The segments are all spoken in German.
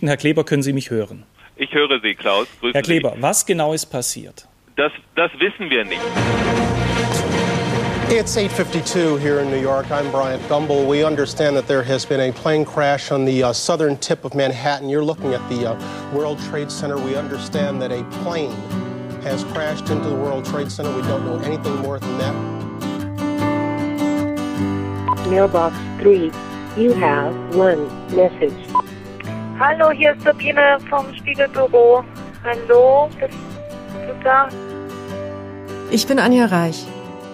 Herr Kleber, können Sie mich hören? Ich höre Sie, Klaus. Grüßen Herr Kleber, Sie. was genau ist passiert? Das, das wissen wir nicht. It's 8:52 here in New York. I'm Bryant Gumbel. We understand that there has been a plane crash on the uh, southern tip of Manhattan. You're looking at the uh, World Trade Center. We understand that a plane has crashed into the World Trade Center. We don't know anything more than that. Mailbox 3. You have one message. Hallo, hier ist Sabine vom Spiegelbüro. Hallo, bist du da? Ich bin Anja Reich.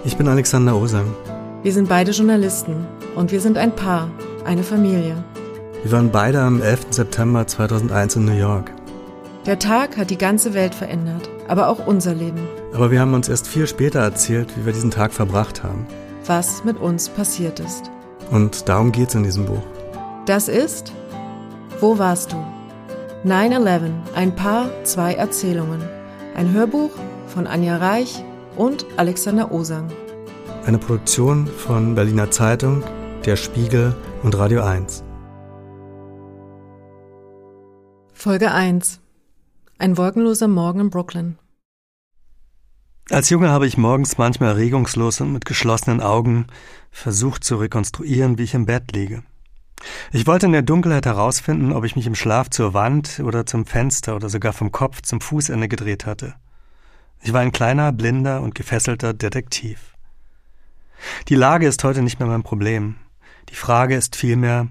Ich bin Alexander Osang. Wir sind beide Journalisten und wir sind ein Paar, eine Familie. Wir waren beide am 11. September 2001 in New York. Der Tag hat die ganze Welt verändert, aber auch unser Leben. Aber wir haben uns erst viel später erzählt, wie wir diesen Tag verbracht haben. Was mit uns passiert ist. Und darum geht's in diesem Buch. Das ist Wo warst du? 9-11, ein Paar, zwei Erzählungen. Ein Hörbuch von Anja Reich und Alexander Osang. Eine Produktion von Berliner Zeitung, Der Spiegel und Radio 1. Folge 1. Ein wolkenloser Morgen in Brooklyn. Als Junge habe ich morgens manchmal regungslos und mit geschlossenen Augen versucht zu rekonstruieren, wie ich im Bett liege. Ich wollte in der Dunkelheit herausfinden, ob ich mich im Schlaf zur Wand oder zum Fenster oder sogar vom Kopf zum Fußende gedreht hatte. Ich war ein kleiner, blinder und gefesselter Detektiv. Die Lage ist heute nicht mehr mein Problem. Die Frage ist vielmehr,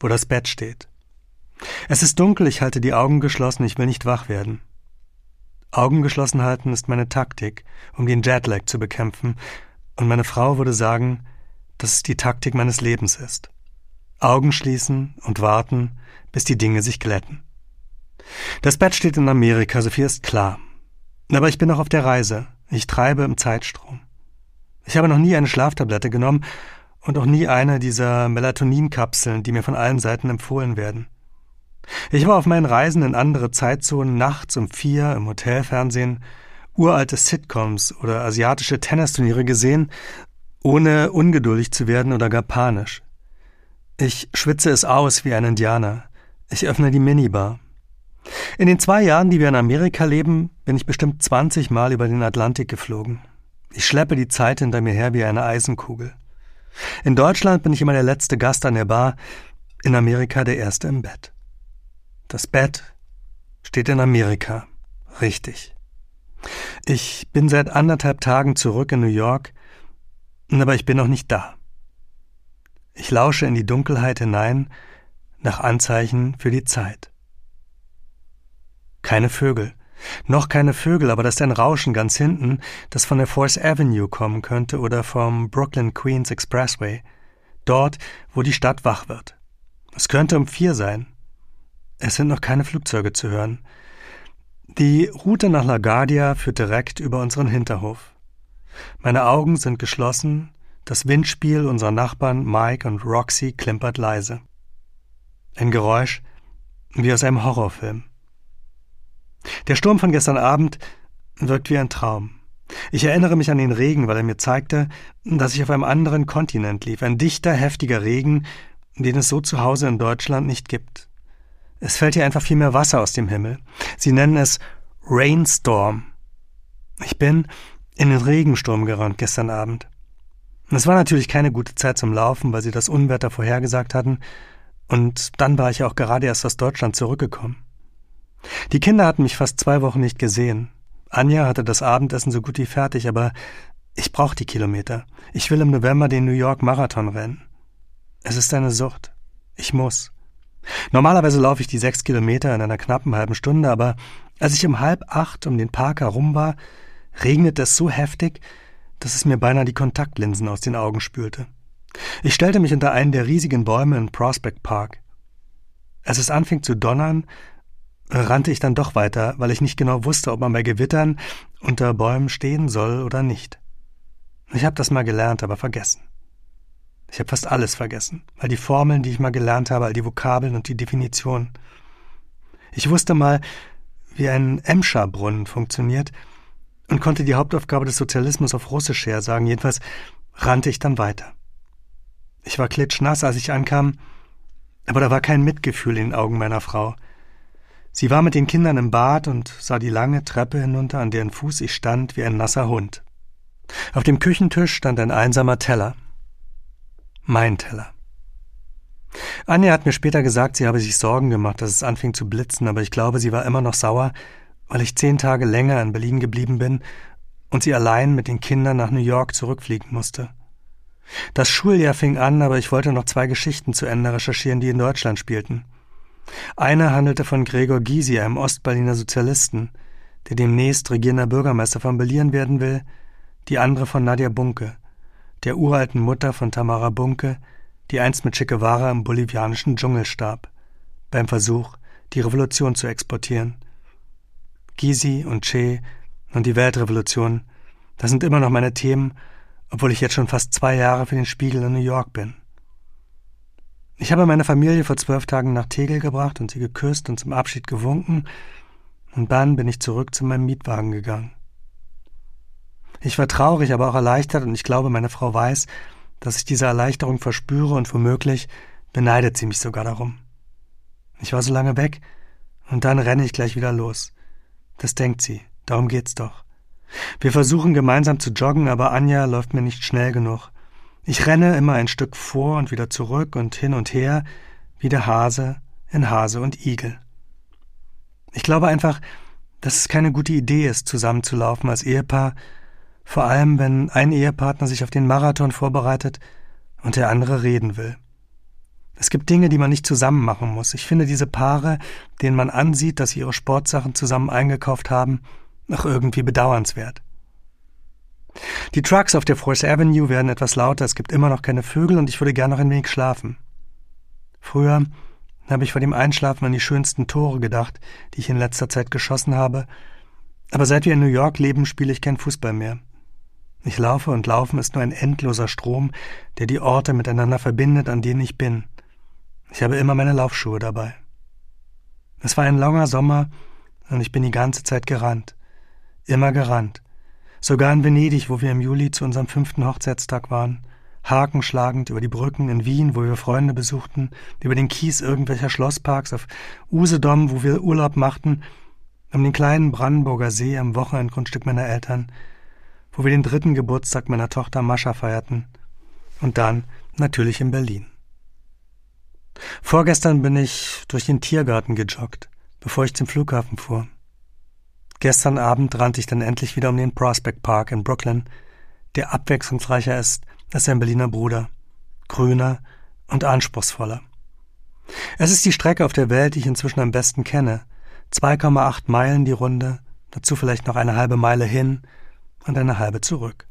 wo das Bett steht. Es ist dunkel, ich halte die Augen geschlossen, ich will nicht wach werden. Augen geschlossen halten ist meine Taktik, um den Jetlag zu bekämpfen, und meine Frau würde sagen, dass es die Taktik meines Lebens ist. Augen schließen und warten, bis die Dinge sich glätten. Das Bett steht in Amerika, so viel ist klar. Aber ich bin noch auf der Reise. Ich treibe im Zeitstrom. Ich habe noch nie eine Schlaftablette genommen und auch nie eine dieser Melatoninkapseln, die mir von allen Seiten empfohlen werden. Ich war auf meinen Reisen in andere Zeitzonen nachts um vier im Hotelfernsehen uralte Sitcoms oder asiatische Tennisturniere gesehen, ohne ungeduldig zu werden oder gar panisch. Ich schwitze es aus wie ein Indianer. Ich öffne die Minibar. In den zwei Jahren, die wir in Amerika leben, bin ich bestimmt 20 Mal über den Atlantik geflogen. Ich schleppe die Zeit hinter mir her wie eine Eisenkugel. In Deutschland bin ich immer der letzte Gast an der Bar, in Amerika der erste im Bett. Das Bett steht in Amerika. Richtig. Ich bin seit anderthalb Tagen zurück in New York, aber ich bin noch nicht da. Ich lausche in die Dunkelheit hinein nach Anzeichen für die Zeit. Keine Vögel. Noch keine Vögel, aber das ist ein Rauschen ganz hinten, das von der Force Avenue kommen könnte oder vom Brooklyn Queens Expressway. Dort, wo die Stadt wach wird. Es könnte um vier sein. Es sind noch keine Flugzeuge zu hören. Die Route nach LaGuardia führt direkt über unseren Hinterhof. Meine Augen sind geschlossen, das Windspiel unserer Nachbarn Mike und Roxy klimpert leise. Ein Geräusch wie aus einem Horrorfilm. Der Sturm von gestern Abend wirkt wie ein Traum. Ich erinnere mich an den Regen, weil er mir zeigte, dass ich auf einem anderen Kontinent lief. Ein dichter, heftiger Regen, den es so zu Hause in Deutschland nicht gibt. Es fällt hier einfach viel mehr Wasser aus dem Himmel. Sie nennen es Rainstorm. Ich bin in den Regensturm gerannt gestern Abend. Es war natürlich keine gute Zeit zum Laufen, weil sie das Unwetter vorhergesagt hatten, und dann war ich auch gerade erst aus Deutschland zurückgekommen. Die Kinder hatten mich fast zwei Wochen nicht gesehen. Anja hatte das Abendessen so gut wie fertig, aber ich brauche die Kilometer. Ich will im November den New York Marathon rennen. Es ist eine Sucht. Ich muss. Normalerweise laufe ich die sechs Kilometer in einer knappen halben Stunde, aber als ich um halb acht um den Park herum war, regnete es so heftig, dass es mir beinahe die Kontaktlinsen aus den Augen spülte. Ich stellte mich unter einen der riesigen Bäume in Prospect Park. Als es anfing zu donnern, rannte ich dann doch weiter, weil ich nicht genau wusste, ob man bei Gewittern unter Bäumen stehen soll oder nicht. Ich habe das mal gelernt, aber vergessen. Ich habe fast alles vergessen, all die Formeln, die ich mal gelernt habe, all die Vokabeln und die Definitionen. Ich wusste mal, wie ein Emscher-Brunnen funktioniert und konnte die Hauptaufgabe des Sozialismus auf Russisch her sagen. Jedenfalls rannte ich dann weiter. Ich war klitschnass, als ich ankam, aber da war kein Mitgefühl in den Augen meiner Frau. Sie war mit den Kindern im Bad und sah die lange Treppe hinunter, an deren Fuß ich stand wie ein nasser Hund. Auf dem Küchentisch stand ein einsamer Teller. Mein Teller. Anja hat mir später gesagt, sie habe sich Sorgen gemacht, dass es anfing zu blitzen, aber ich glaube, sie war immer noch sauer, weil ich zehn Tage länger in Berlin geblieben bin und sie allein mit den Kindern nach New York zurückfliegen musste. Das Schuljahr fing an, aber ich wollte noch zwei Geschichten zu Ende recherchieren, die in Deutschland spielten. Eine handelte von Gregor Gysi, einem Ostberliner Sozialisten, der demnächst regierender Bürgermeister von Berlin werden will, die andere von Nadia Bunke, der uralten Mutter von Tamara Bunke, die einst mit Che Guevara im bolivianischen Dschungel starb, beim Versuch, die Revolution zu exportieren. Gysi und Che und die Weltrevolution, das sind immer noch meine Themen, obwohl ich jetzt schon fast zwei Jahre für den Spiegel in New York bin. Ich habe meine Familie vor zwölf Tagen nach Tegel gebracht und sie geküsst und zum Abschied gewunken, und dann bin ich zurück zu meinem Mietwagen gegangen. Ich war traurig, aber auch erleichtert, und ich glaube, meine Frau weiß, dass ich diese Erleichterung verspüre, und womöglich beneidet sie mich sogar darum. Ich war so lange weg, und dann renne ich gleich wieder los. Das denkt sie, darum geht's doch. Wir versuchen gemeinsam zu joggen, aber Anja läuft mir nicht schnell genug. Ich renne immer ein Stück vor und wieder zurück und hin und her, wie der Hase in Hase und Igel. Ich glaube einfach, dass es keine gute Idee ist, zusammenzulaufen als Ehepaar, vor allem wenn ein Ehepartner sich auf den Marathon vorbereitet und der andere reden will. Es gibt Dinge, die man nicht zusammen machen muss. Ich finde diese Paare, denen man ansieht, dass sie ihre Sportsachen zusammen eingekauft haben, noch irgendwie bedauernswert. Die Trucks auf der Force Avenue werden etwas lauter, es gibt immer noch keine Vögel und ich würde gern noch ein wenig schlafen. Früher habe ich vor dem Einschlafen an die schönsten Tore gedacht, die ich in letzter Zeit geschossen habe, aber seit wir in New York leben, spiele ich kein Fußball mehr. Ich laufe und laufen ist nur ein endloser Strom, der die Orte miteinander verbindet, an denen ich bin. Ich habe immer meine Laufschuhe dabei. Es war ein langer Sommer und ich bin die ganze Zeit gerannt. Immer gerannt. Sogar in Venedig, wo wir im Juli zu unserem fünften Hochzeitstag waren. Hakenschlagend über die Brücken in Wien, wo wir Freunde besuchten, über den Kies irgendwelcher Schlossparks, auf Usedom, wo wir Urlaub machten, um den kleinen Brandenburger See am Wochenendgrundstück meiner Eltern, wo wir den dritten Geburtstag meiner Tochter Mascha feierten. Und dann natürlich in Berlin. Vorgestern bin ich durch den Tiergarten gejoggt, bevor ich zum Flughafen fuhr. Gestern Abend rannte ich dann endlich wieder um den Prospect Park in Brooklyn, der abwechslungsreicher ist als sein Berliner Bruder, grüner und anspruchsvoller. Es ist die Strecke auf der Welt, die ich inzwischen am besten kenne. 2,8 Meilen die Runde, dazu vielleicht noch eine halbe Meile hin und eine halbe zurück.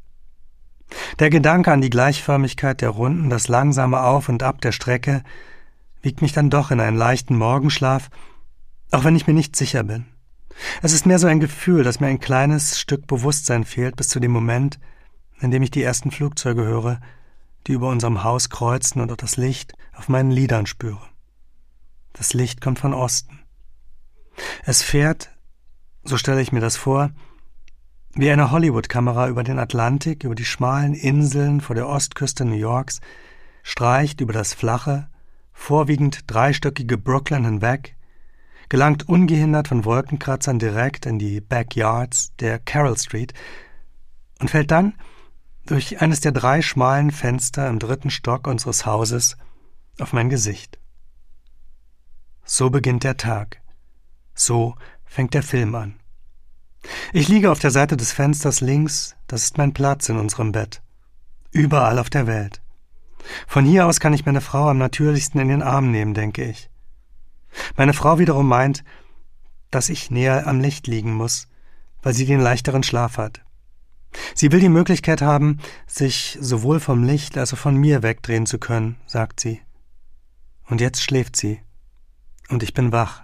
Der Gedanke an die Gleichförmigkeit der Runden, das langsame Auf und Ab der Strecke, wiegt mich dann doch in einen leichten Morgenschlaf, auch wenn ich mir nicht sicher bin. Es ist mehr so ein Gefühl, dass mir ein kleines Stück Bewusstsein fehlt bis zu dem Moment, in dem ich die ersten Flugzeuge höre, die über unserem Haus kreuzen und auch das Licht auf meinen Lidern spüre. Das Licht kommt von Osten. Es fährt, so stelle ich mir das vor, wie eine Hollywood-Kamera über den Atlantik, über die schmalen Inseln vor der Ostküste New Yorks, streicht über das flache, vorwiegend dreistöckige Brooklyn hinweg, gelangt ungehindert von Wolkenkratzern direkt in die Backyards der Carroll Street und fällt dann durch eines der drei schmalen Fenster im dritten Stock unseres Hauses auf mein Gesicht. So beginnt der Tag. So fängt der Film an. Ich liege auf der Seite des Fensters links, das ist mein Platz in unserem Bett. Überall auf der Welt. Von hier aus kann ich meine Frau am natürlichsten in den Arm nehmen, denke ich. Meine Frau wiederum meint, dass ich näher am Licht liegen muss, weil sie den leichteren Schlaf hat. Sie will die Möglichkeit haben, sich sowohl vom Licht als auch von mir wegdrehen zu können, sagt sie. Und jetzt schläft sie. Und ich bin wach.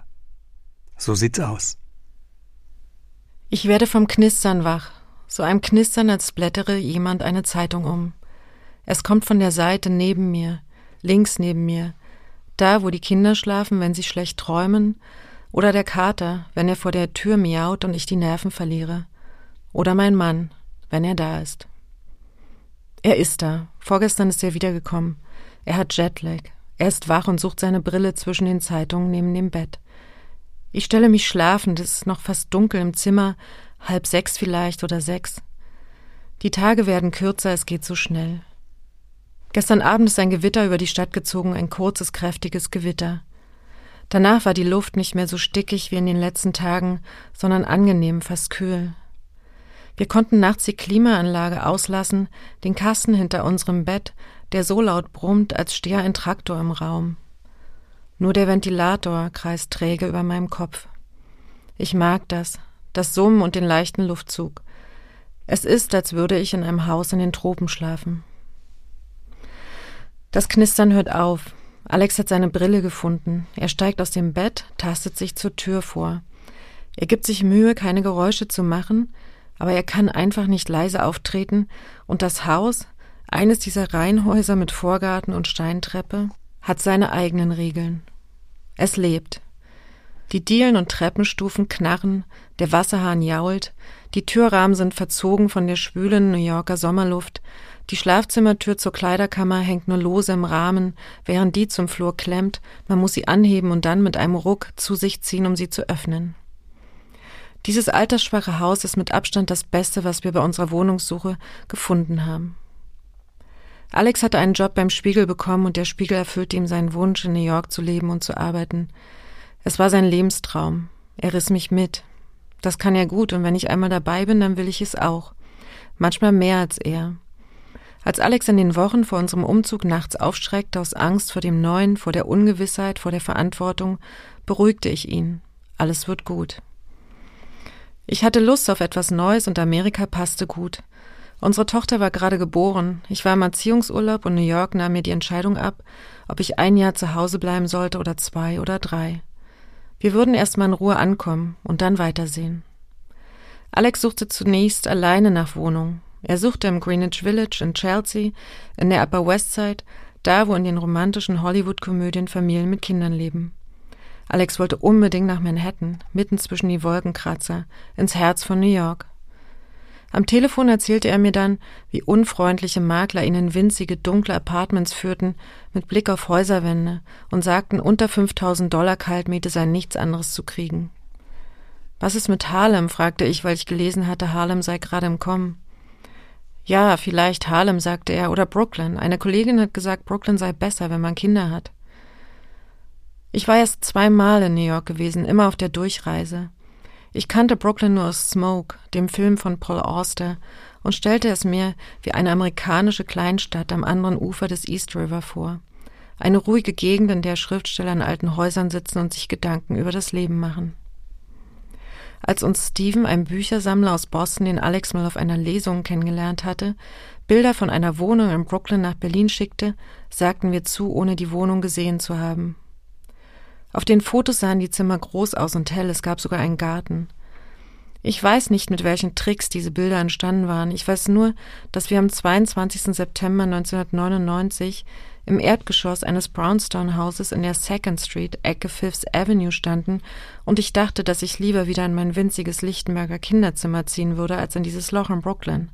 So sieht's aus. Ich werde vom Knistern wach, so einem Knistern, als blättere jemand eine Zeitung um. Es kommt von der Seite neben mir, links neben mir, da, wo die Kinder schlafen, wenn sie schlecht träumen, oder der Kater, wenn er vor der Tür miaut und ich die Nerven verliere, oder mein Mann, wenn er da ist. Er ist da. Vorgestern ist er wiedergekommen. Er hat Jetlag. Er ist wach und sucht seine Brille zwischen den Zeitungen neben dem Bett. Ich stelle mich schlafend, es ist noch fast dunkel im Zimmer, halb sechs vielleicht oder sechs. Die Tage werden kürzer, es geht so schnell. Gestern Abend ist ein Gewitter über die Stadt gezogen, ein kurzes, kräftiges Gewitter. Danach war die Luft nicht mehr so stickig wie in den letzten Tagen, sondern angenehm, fast kühl. Wir konnten nachts die Klimaanlage auslassen, den Kasten hinter unserem Bett, der so laut brummt, als stehe ein Traktor im Raum. Nur der Ventilator kreist träge über meinem Kopf. Ich mag das, das Summen und den leichten Luftzug. Es ist, als würde ich in einem Haus in den Tropen schlafen. Das Knistern hört auf. Alex hat seine Brille gefunden. Er steigt aus dem Bett, tastet sich zur Tür vor. Er gibt sich Mühe, keine Geräusche zu machen, aber er kann einfach nicht leise auftreten, und das Haus, eines dieser Reihenhäuser mit Vorgarten und Steintreppe, hat seine eigenen Regeln. Es lebt. Die Dielen und Treppenstufen knarren, der Wasserhahn jault, die Türrahmen sind verzogen von der schwülen New Yorker Sommerluft, die Schlafzimmertür zur Kleiderkammer hängt nur lose im Rahmen, während die zum Flur klemmt, man muss sie anheben und dann mit einem Ruck zu sich ziehen, um sie zu öffnen. Dieses altersschwache Haus ist mit Abstand das Beste, was wir bei unserer Wohnungssuche gefunden haben. Alex hatte einen Job beim Spiegel bekommen und der Spiegel erfüllte ihm seinen Wunsch, in New York zu leben und zu arbeiten. Es war sein Lebenstraum. Er riss mich mit. Das kann er gut und wenn ich einmal dabei bin, dann will ich es auch. Manchmal mehr als er. Als Alex in den Wochen vor unserem Umzug nachts aufschreckte aus Angst vor dem Neuen, vor der Ungewissheit, vor der Verantwortung, beruhigte ich ihn. Alles wird gut. Ich hatte Lust auf etwas Neues und Amerika passte gut. Unsere Tochter war gerade geboren. Ich war im Erziehungsurlaub und New York nahm mir die Entscheidung ab, ob ich ein Jahr zu Hause bleiben sollte oder zwei oder drei. Wir würden erst mal in Ruhe ankommen und dann weitersehen. Alex suchte zunächst alleine nach Wohnung. Er suchte im Greenwich Village in Chelsea, in der Upper West Side, da wo in den romantischen Hollywood-Komödien Familien mit Kindern leben. Alex wollte unbedingt nach Manhattan, mitten zwischen die Wolkenkratzer, ins Herz von New York. Am Telefon erzählte er mir dann, wie unfreundliche Makler ihn in winzige, dunkle Apartments führten, mit Blick auf Häuserwände und sagten, unter 5000 Dollar Kaltmiete sei nichts anderes zu kriegen. Was ist mit Harlem? fragte ich, weil ich gelesen hatte, Harlem sei gerade im Kommen. Ja, vielleicht Harlem, sagte er, oder Brooklyn. Eine Kollegin hat gesagt, Brooklyn sei besser, wenn man Kinder hat. Ich war erst zweimal in New York gewesen, immer auf der Durchreise. Ich kannte Brooklyn nur aus Smoke, dem Film von Paul Auster, und stellte es mir wie eine amerikanische Kleinstadt am anderen Ufer des East River vor. Eine ruhige Gegend, in der Schriftsteller in alten Häusern sitzen und sich Gedanken über das Leben machen. Als uns Steven, ein Büchersammler aus Boston, den Alex mal auf einer Lesung kennengelernt hatte, Bilder von einer Wohnung in Brooklyn nach Berlin schickte, sagten wir zu, ohne die Wohnung gesehen zu haben. Auf den Fotos sahen die Zimmer groß aus und hell, es gab sogar einen Garten. Ich weiß nicht, mit welchen Tricks diese Bilder entstanden waren. Ich weiß nur, dass wir am 22. September 1999 im Erdgeschoss eines Brownstone-Hauses in der Second Street, Ecke Fifth Avenue standen und ich dachte, dass ich lieber wieder in mein winziges Lichtenberger Kinderzimmer ziehen würde, als in dieses Loch in Brooklyn.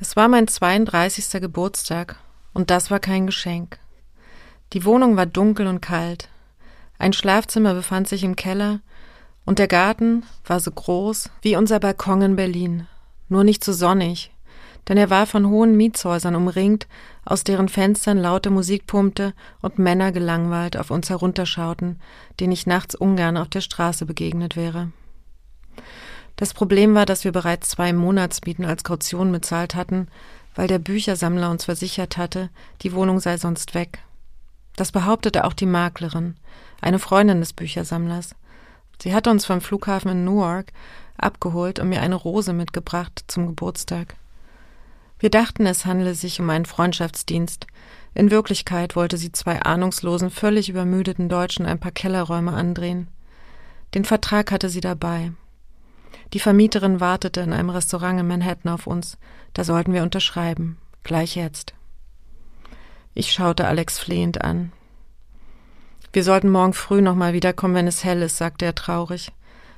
Es war mein 32. Geburtstag und das war kein Geschenk. Die Wohnung war dunkel und kalt. Ein Schlafzimmer befand sich im Keller und der Garten war so groß wie unser Balkon in Berlin, nur nicht so sonnig, denn er war von hohen Mietshäusern umringt, aus deren Fenstern laute Musik pumpte und Männer gelangweilt auf uns herunterschauten, denen ich nachts ungern auf der Straße begegnet wäre. Das Problem war, dass wir bereits zwei Monatsmieten als Kaution bezahlt hatten, weil der Büchersammler uns versichert hatte, die Wohnung sei sonst weg. Das behauptete auch die Maklerin, eine Freundin des Büchersammlers. Sie hatte uns vom Flughafen in Newark abgeholt und mir eine Rose mitgebracht zum Geburtstag. Wir dachten, es handle sich um einen Freundschaftsdienst. In Wirklichkeit wollte sie zwei ahnungslosen, völlig übermüdeten Deutschen ein paar Kellerräume andrehen. Den Vertrag hatte sie dabei. Die Vermieterin wartete in einem Restaurant in Manhattan auf uns. Da sollten wir unterschreiben. Gleich jetzt. Ich schaute Alex flehend an. Wir sollten morgen früh nochmal wiederkommen, wenn es hell ist, sagte er traurig.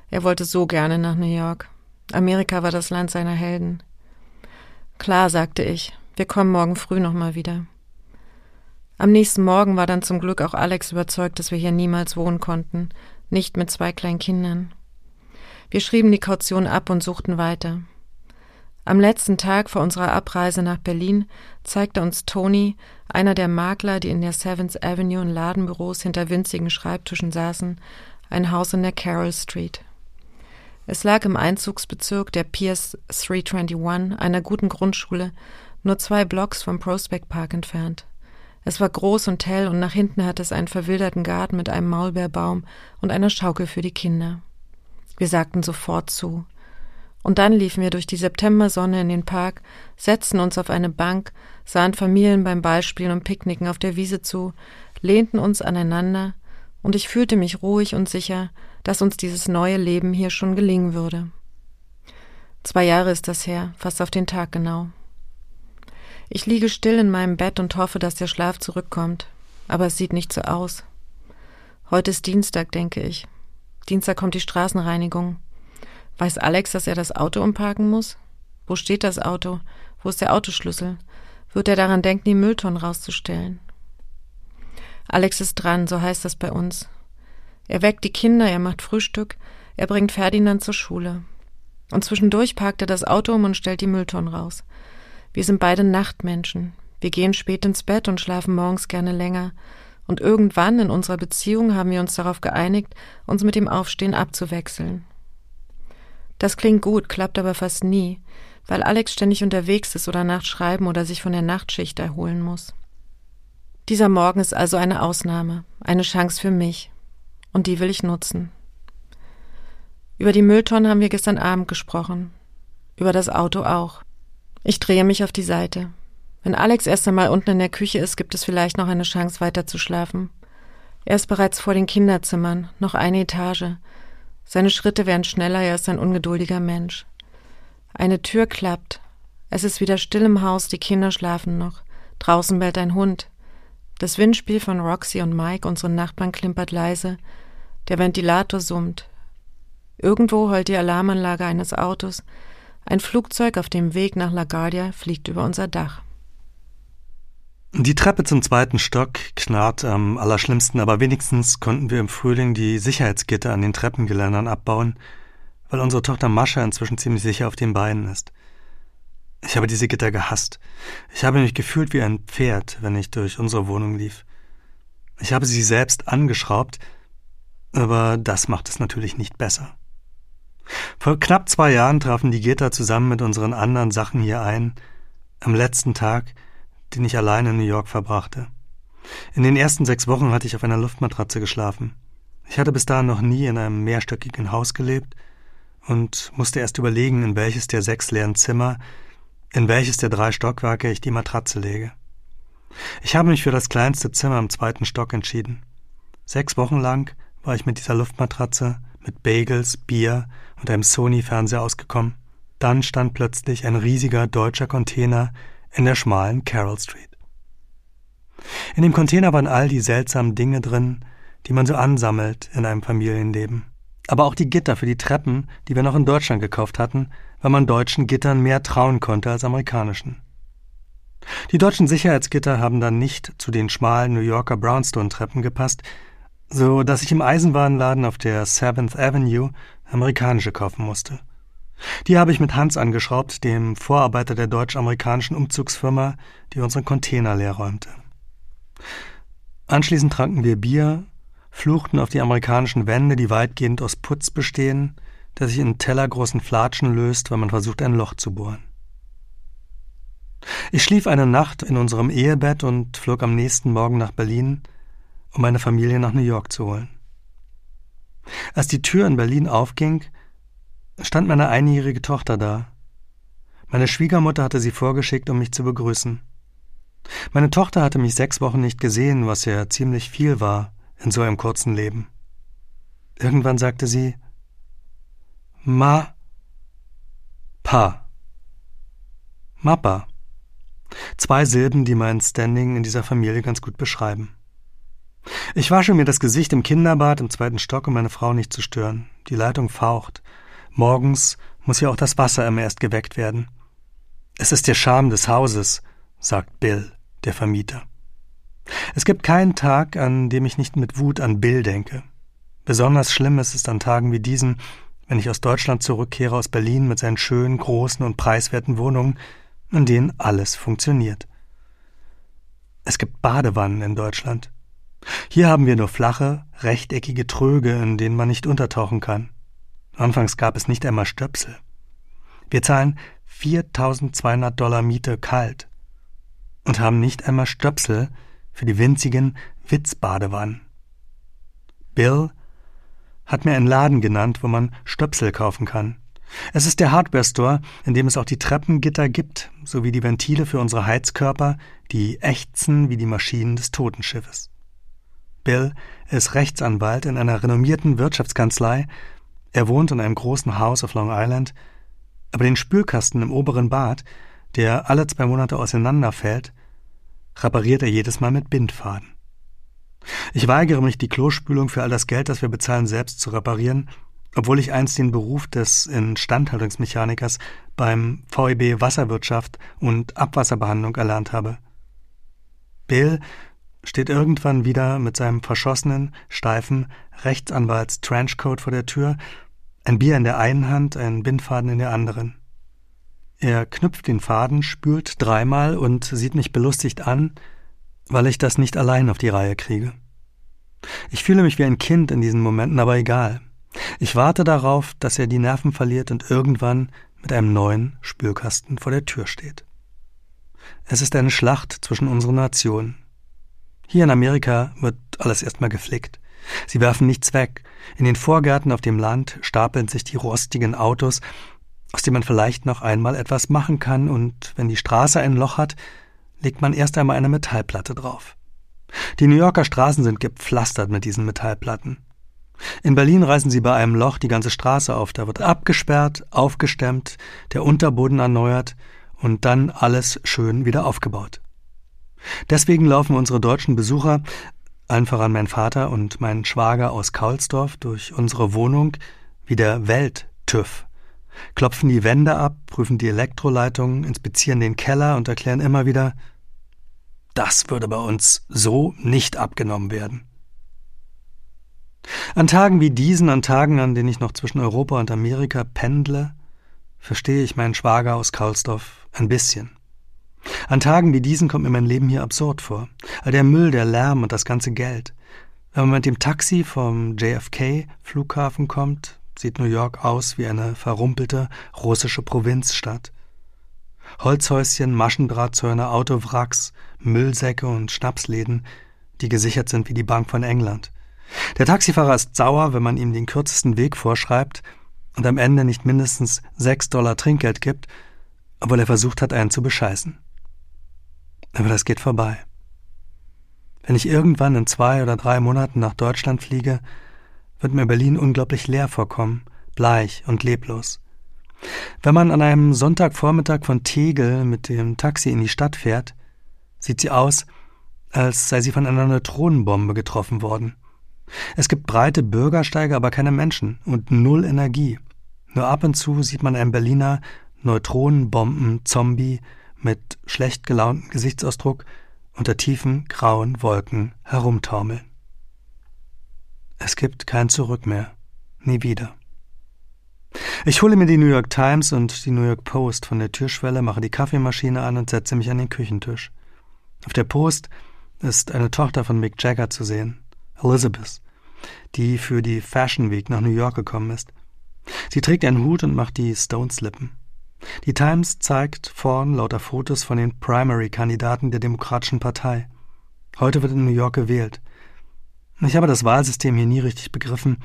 Er wollte so gerne nach New York. Amerika war das Land seiner Helden. Klar, sagte ich, wir kommen morgen früh nochmal wieder. Am nächsten Morgen war dann zum Glück auch Alex überzeugt, dass wir hier niemals wohnen konnten. nicht mit zwei kleinen Kindern. Wir schrieben die Kaution ab und suchten weiter. Am letzten Tag vor unserer Abreise nach Berlin zeigte uns Tony, einer der Makler, die in der Seventh Avenue in Ladenbüros hinter winzigen Schreibtischen saßen, ein Haus in der Carroll Street. Es lag im Einzugsbezirk der Pierce 321, einer guten Grundschule, nur zwei Blocks vom Prospect Park entfernt. Es war groß und hell und nach hinten hatte es einen verwilderten Garten mit einem Maulbeerbaum und einer Schaukel für die Kinder. Wir sagten sofort zu. Und dann liefen wir durch die Septembersonne in den Park, setzten uns auf eine Bank, sahen Familien beim Ballspielen und Picknicken auf der Wiese zu, lehnten uns aneinander, und ich fühlte mich ruhig und sicher, dass uns dieses neue Leben hier schon gelingen würde. Zwei Jahre ist das her, fast auf den Tag genau. Ich liege still in meinem Bett und hoffe, dass der Schlaf zurückkommt, aber es sieht nicht so aus. Heute ist Dienstag, denke ich. Dienstag kommt die Straßenreinigung. Weiß Alex, dass er das Auto umparken muss? Wo steht das Auto? Wo ist der Autoschlüssel? Wird er daran denken, die Mülltonnen rauszustellen? Alex ist dran, so heißt das bei uns. Er weckt die Kinder, er macht Frühstück, er bringt Ferdinand zur Schule. Und zwischendurch parkt er das Auto um und stellt die Mülltonnen raus. Wir sind beide Nachtmenschen. Wir gehen spät ins Bett und schlafen morgens gerne länger. Und irgendwann in unserer Beziehung haben wir uns darauf geeinigt, uns mit dem Aufstehen abzuwechseln. Das klingt gut, klappt aber fast nie, weil Alex ständig unterwegs ist oder nachts schreiben oder sich von der Nachtschicht erholen muss. Dieser Morgen ist also eine Ausnahme, eine Chance für mich. Und die will ich nutzen. Über die Mülltonnen haben wir gestern Abend gesprochen. Über das Auto auch. Ich drehe mich auf die Seite. Wenn Alex erst einmal unten in der Küche ist, gibt es vielleicht noch eine Chance, weiter zu schlafen. Er ist bereits vor den Kinderzimmern, noch eine Etage. Seine Schritte werden schneller, er ist ein ungeduldiger Mensch. Eine Tür klappt. Es ist wieder still im Haus, die Kinder schlafen noch. Draußen bellt ein Hund. Das Windspiel von Roxy und Mike, unseren Nachbarn, klimpert leise. Der Ventilator summt. Irgendwo heult die Alarmanlage eines Autos. Ein Flugzeug auf dem Weg nach LaGuardia fliegt über unser Dach. Die Treppe zum zweiten Stock knarrt am allerschlimmsten, aber wenigstens konnten wir im Frühling die Sicherheitsgitter an den Treppengeländern abbauen, weil unsere Tochter Mascha inzwischen ziemlich sicher auf den Beinen ist. Ich habe diese Gitter gehasst. Ich habe mich gefühlt wie ein Pferd, wenn ich durch unsere Wohnung lief. Ich habe sie selbst angeschraubt, aber das macht es natürlich nicht besser. Vor knapp zwei Jahren trafen die Gitter zusammen mit unseren anderen Sachen hier ein, am letzten Tag, den ich allein in New York verbrachte. In den ersten sechs Wochen hatte ich auf einer Luftmatratze geschlafen. Ich hatte bis dahin noch nie in einem mehrstöckigen Haus gelebt und musste erst überlegen, in welches der sechs leeren Zimmer, in welches der drei Stockwerke ich die Matratze lege. Ich habe mich für das kleinste Zimmer im zweiten Stock entschieden. Sechs Wochen lang war ich mit dieser Luftmatratze, mit Bagels, Bier und einem Sony-Fernseher ausgekommen. Dann stand plötzlich ein riesiger deutscher Container in der schmalen Carroll Street. In dem Container waren all die seltsamen Dinge drin, die man so ansammelt in einem Familienleben. Aber auch die Gitter für die Treppen, die wir noch in Deutschland gekauft hatten, weil man deutschen Gittern mehr trauen konnte als amerikanischen. Die deutschen Sicherheitsgitter haben dann nicht zu den schmalen New Yorker Brownstone-Treppen gepasst, so dass ich im Eisenbahnladen auf der Seventh Avenue amerikanische kaufen musste. Die habe ich mit Hans angeschraubt, dem Vorarbeiter der deutsch-amerikanischen Umzugsfirma, die unseren Container leer räumte. Anschließend tranken wir Bier, fluchten auf die amerikanischen Wände, die weitgehend aus Putz bestehen, der sich in tellergroßen Flatschen löst, wenn man versucht, ein Loch zu bohren. Ich schlief eine Nacht in unserem Ehebett und flog am nächsten Morgen nach Berlin, um meine Familie nach New York zu holen. Als die Tür in Berlin aufging, stand meine einjährige Tochter da. Meine Schwiegermutter hatte sie vorgeschickt, um mich zu begrüßen. Meine Tochter hatte mich sechs Wochen nicht gesehen, was ja ziemlich viel war in so einem kurzen Leben. Irgendwann sagte sie Ma Pa Mappa. Zwei Silben, die mein Standing in dieser Familie ganz gut beschreiben. Ich wasche mir das Gesicht im Kinderbad im zweiten Stock, um meine Frau nicht zu stören. Die Leitung faucht. Morgens muss ja auch das Wasser immer erst geweckt werden. Es ist der Charme des Hauses, sagt Bill, der Vermieter. Es gibt keinen Tag, an dem ich nicht mit Wut an Bill denke. Besonders schlimm ist es an Tagen wie diesen, wenn ich aus Deutschland zurückkehre, aus Berlin mit seinen schönen, großen und preiswerten Wohnungen, in denen alles funktioniert. Es gibt Badewannen in Deutschland. Hier haben wir nur flache, rechteckige Tröge, in denen man nicht untertauchen kann. Anfangs gab es nicht einmal Stöpsel. Wir zahlen 4200 Dollar Miete kalt und haben nicht einmal Stöpsel für die winzigen Witzbadewannen. Bill hat mir einen Laden genannt, wo man Stöpsel kaufen kann. Es ist der Hardware-Store, in dem es auch die Treppengitter gibt, sowie die Ventile für unsere Heizkörper, die ächzen wie die Maschinen des Totenschiffes. Bill ist Rechtsanwalt in einer renommierten Wirtschaftskanzlei. Er wohnt in einem großen Haus auf Long Island, aber den Spülkasten im oberen Bad, der alle zwei Monate auseinanderfällt, repariert er jedes Mal mit Bindfaden. Ich weigere mich, die Klospülung für all das Geld, das wir bezahlen, selbst zu reparieren, obwohl ich einst den Beruf des Instandhaltungsmechanikers beim VEB Wasserwirtschaft und Abwasserbehandlung erlernt habe. Bill steht irgendwann wieder mit seinem verschossenen, steifen Rechtsanwalts-Trenchcoat vor der Tür, ein Bier in der einen Hand, ein Bindfaden in der anderen. Er knüpft den Faden, spült dreimal und sieht mich belustigt an, weil ich das nicht allein auf die Reihe kriege. Ich fühle mich wie ein Kind in diesen Momenten, aber egal. Ich warte darauf, dass er die Nerven verliert und irgendwann mit einem neuen Spülkasten vor der Tür steht. Es ist eine Schlacht zwischen unseren Nationen. Hier in Amerika wird alles erstmal geflickt. Sie werfen nichts weg. In den Vorgärten auf dem Land stapeln sich die rostigen Autos, aus denen man vielleicht noch einmal etwas machen kann, und wenn die Straße ein Loch hat, legt man erst einmal eine Metallplatte drauf. Die New Yorker Straßen sind gepflastert mit diesen Metallplatten. In Berlin reißen sie bei einem Loch die ganze Straße auf, da wird abgesperrt, aufgestemmt, der Unterboden erneuert und dann alles schön wieder aufgebaut. Deswegen laufen unsere deutschen Besucher, allen voran mein Vater und mein Schwager aus Kaulsdorf, durch unsere Wohnung wie der Welt-TÜV, klopfen die Wände ab, prüfen die Elektroleitungen, inspizieren den Keller und erklären immer wieder, das würde bei uns so nicht abgenommen werden. An Tagen wie diesen, an Tagen, an denen ich noch zwischen Europa und Amerika pendle, verstehe ich meinen Schwager aus Kaulsdorf ein bisschen. An Tagen wie diesen kommt mir mein Leben hier absurd vor. All der Müll, der Lärm und das ganze Geld. Wenn man mit dem Taxi vom JFK-Flughafen kommt, sieht New York aus wie eine verrumpelte russische Provinzstadt. Holzhäuschen, Maschendrahtzäune, Autowracks, Müllsäcke und Schnapsläden, die gesichert sind wie die Bank von England. Der Taxifahrer ist sauer, wenn man ihm den kürzesten Weg vorschreibt und am Ende nicht mindestens sechs Dollar Trinkgeld gibt, obwohl er versucht hat, einen zu bescheißen. Aber das geht vorbei. Wenn ich irgendwann in zwei oder drei Monaten nach Deutschland fliege, wird mir Berlin unglaublich leer vorkommen, bleich und leblos. Wenn man an einem Sonntagvormittag von Tegel mit dem Taxi in die Stadt fährt, sieht sie aus, als sei sie von einer Neutronenbombe getroffen worden. Es gibt breite Bürgersteige, aber keine Menschen und null Energie. Nur ab und zu sieht man einen Berliner Neutronenbomben-Zombie mit schlecht gelauntem Gesichtsausdruck unter tiefen grauen Wolken herumtaumeln. Es gibt kein Zurück mehr. Nie wieder. Ich hole mir die New York Times und die New York Post von der Türschwelle, mache die Kaffeemaschine an und setze mich an den Küchentisch. Auf der Post ist eine Tochter von Mick Jagger zu sehen, Elizabeth, die für die Fashion Week nach New York gekommen ist. Sie trägt einen Hut und macht die Stones-Lippen. Die Times zeigt vorn lauter Fotos von den Primary-Kandidaten der Demokratischen Partei. Heute wird in New York gewählt. Ich habe das Wahlsystem hier nie richtig begriffen.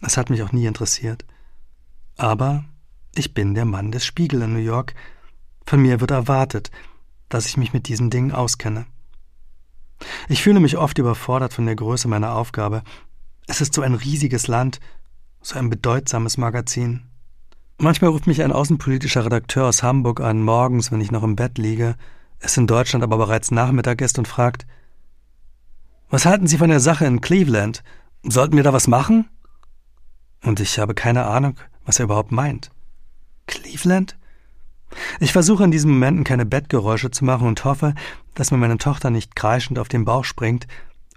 Es hat mich auch nie interessiert. Aber ich bin der Mann des Spiegel in New York. Von mir wird erwartet, dass ich mich mit diesen Dingen auskenne. Ich fühle mich oft überfordert von der Größe meiner Aufgabe. Es ist so ein riesiges Land, so ein bedeutsames Magazin. Manchmal ruft mich ein außenpolitischer Redakteur aus Hamburg an, morgens, wenn ich noch im Bett liege, es in Deutschland aber bereits Nachmittag ist und fragt, was halten Sie von der Sache in Cleveland? Sollten wir da was machen? Und ich habe keine Ahnung, was er überhaupt meint. Cleveland? Ich versuche in diesen Momenten keine Bettgeräusche zu machen und hoffe, dass mir meine Tochter nicht kreischend auf den Bauch springt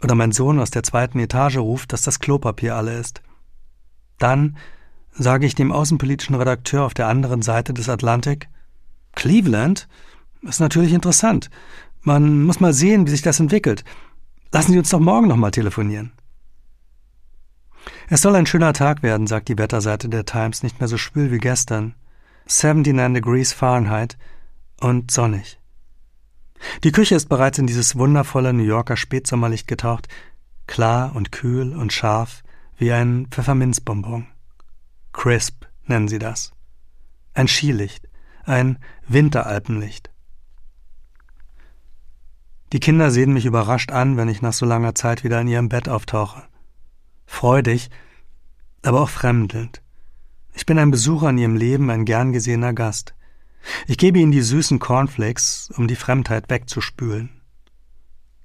Oder mein Sohn aus der zweiten Etage ruft, dass das Klopapier alle ist. Dann sage ich dem außenpolitischen Redakteur auf der anderen Seite des Atlantik, Cleveland? Ist natürlich interessant. Man muss mal sehen, wie sich das entwickelt. Lassen Sie uns doch morgen nochmal telefonieren. Es soll ein schöner Tag werden, sagt die Wetterseite der Times, nicht mehr so schwül wie gestern. 79 degrees Fahrenheit und sonnig. Die Küche ist bereits in dieses wundervolle New Yorker Spätsommerlicht getaucht, klar und kühl und scharf wie ein Pfefferminzbonbon. Crisp nennen sie das. Ein Skilicht, ein Winteralpenlicht. Die Kinder sehen mich überrascht an, wenn ich nach so langer Zeit wieder in ihrem Bett auftauche. Freudig, aber auch fremdelnd. Ich bin ein Besucher in ihrem Leben, ein gern gesehener Gast. Ich gebe ihnen die süßen Cornflakes, um die Fremdheit wegzuspülen.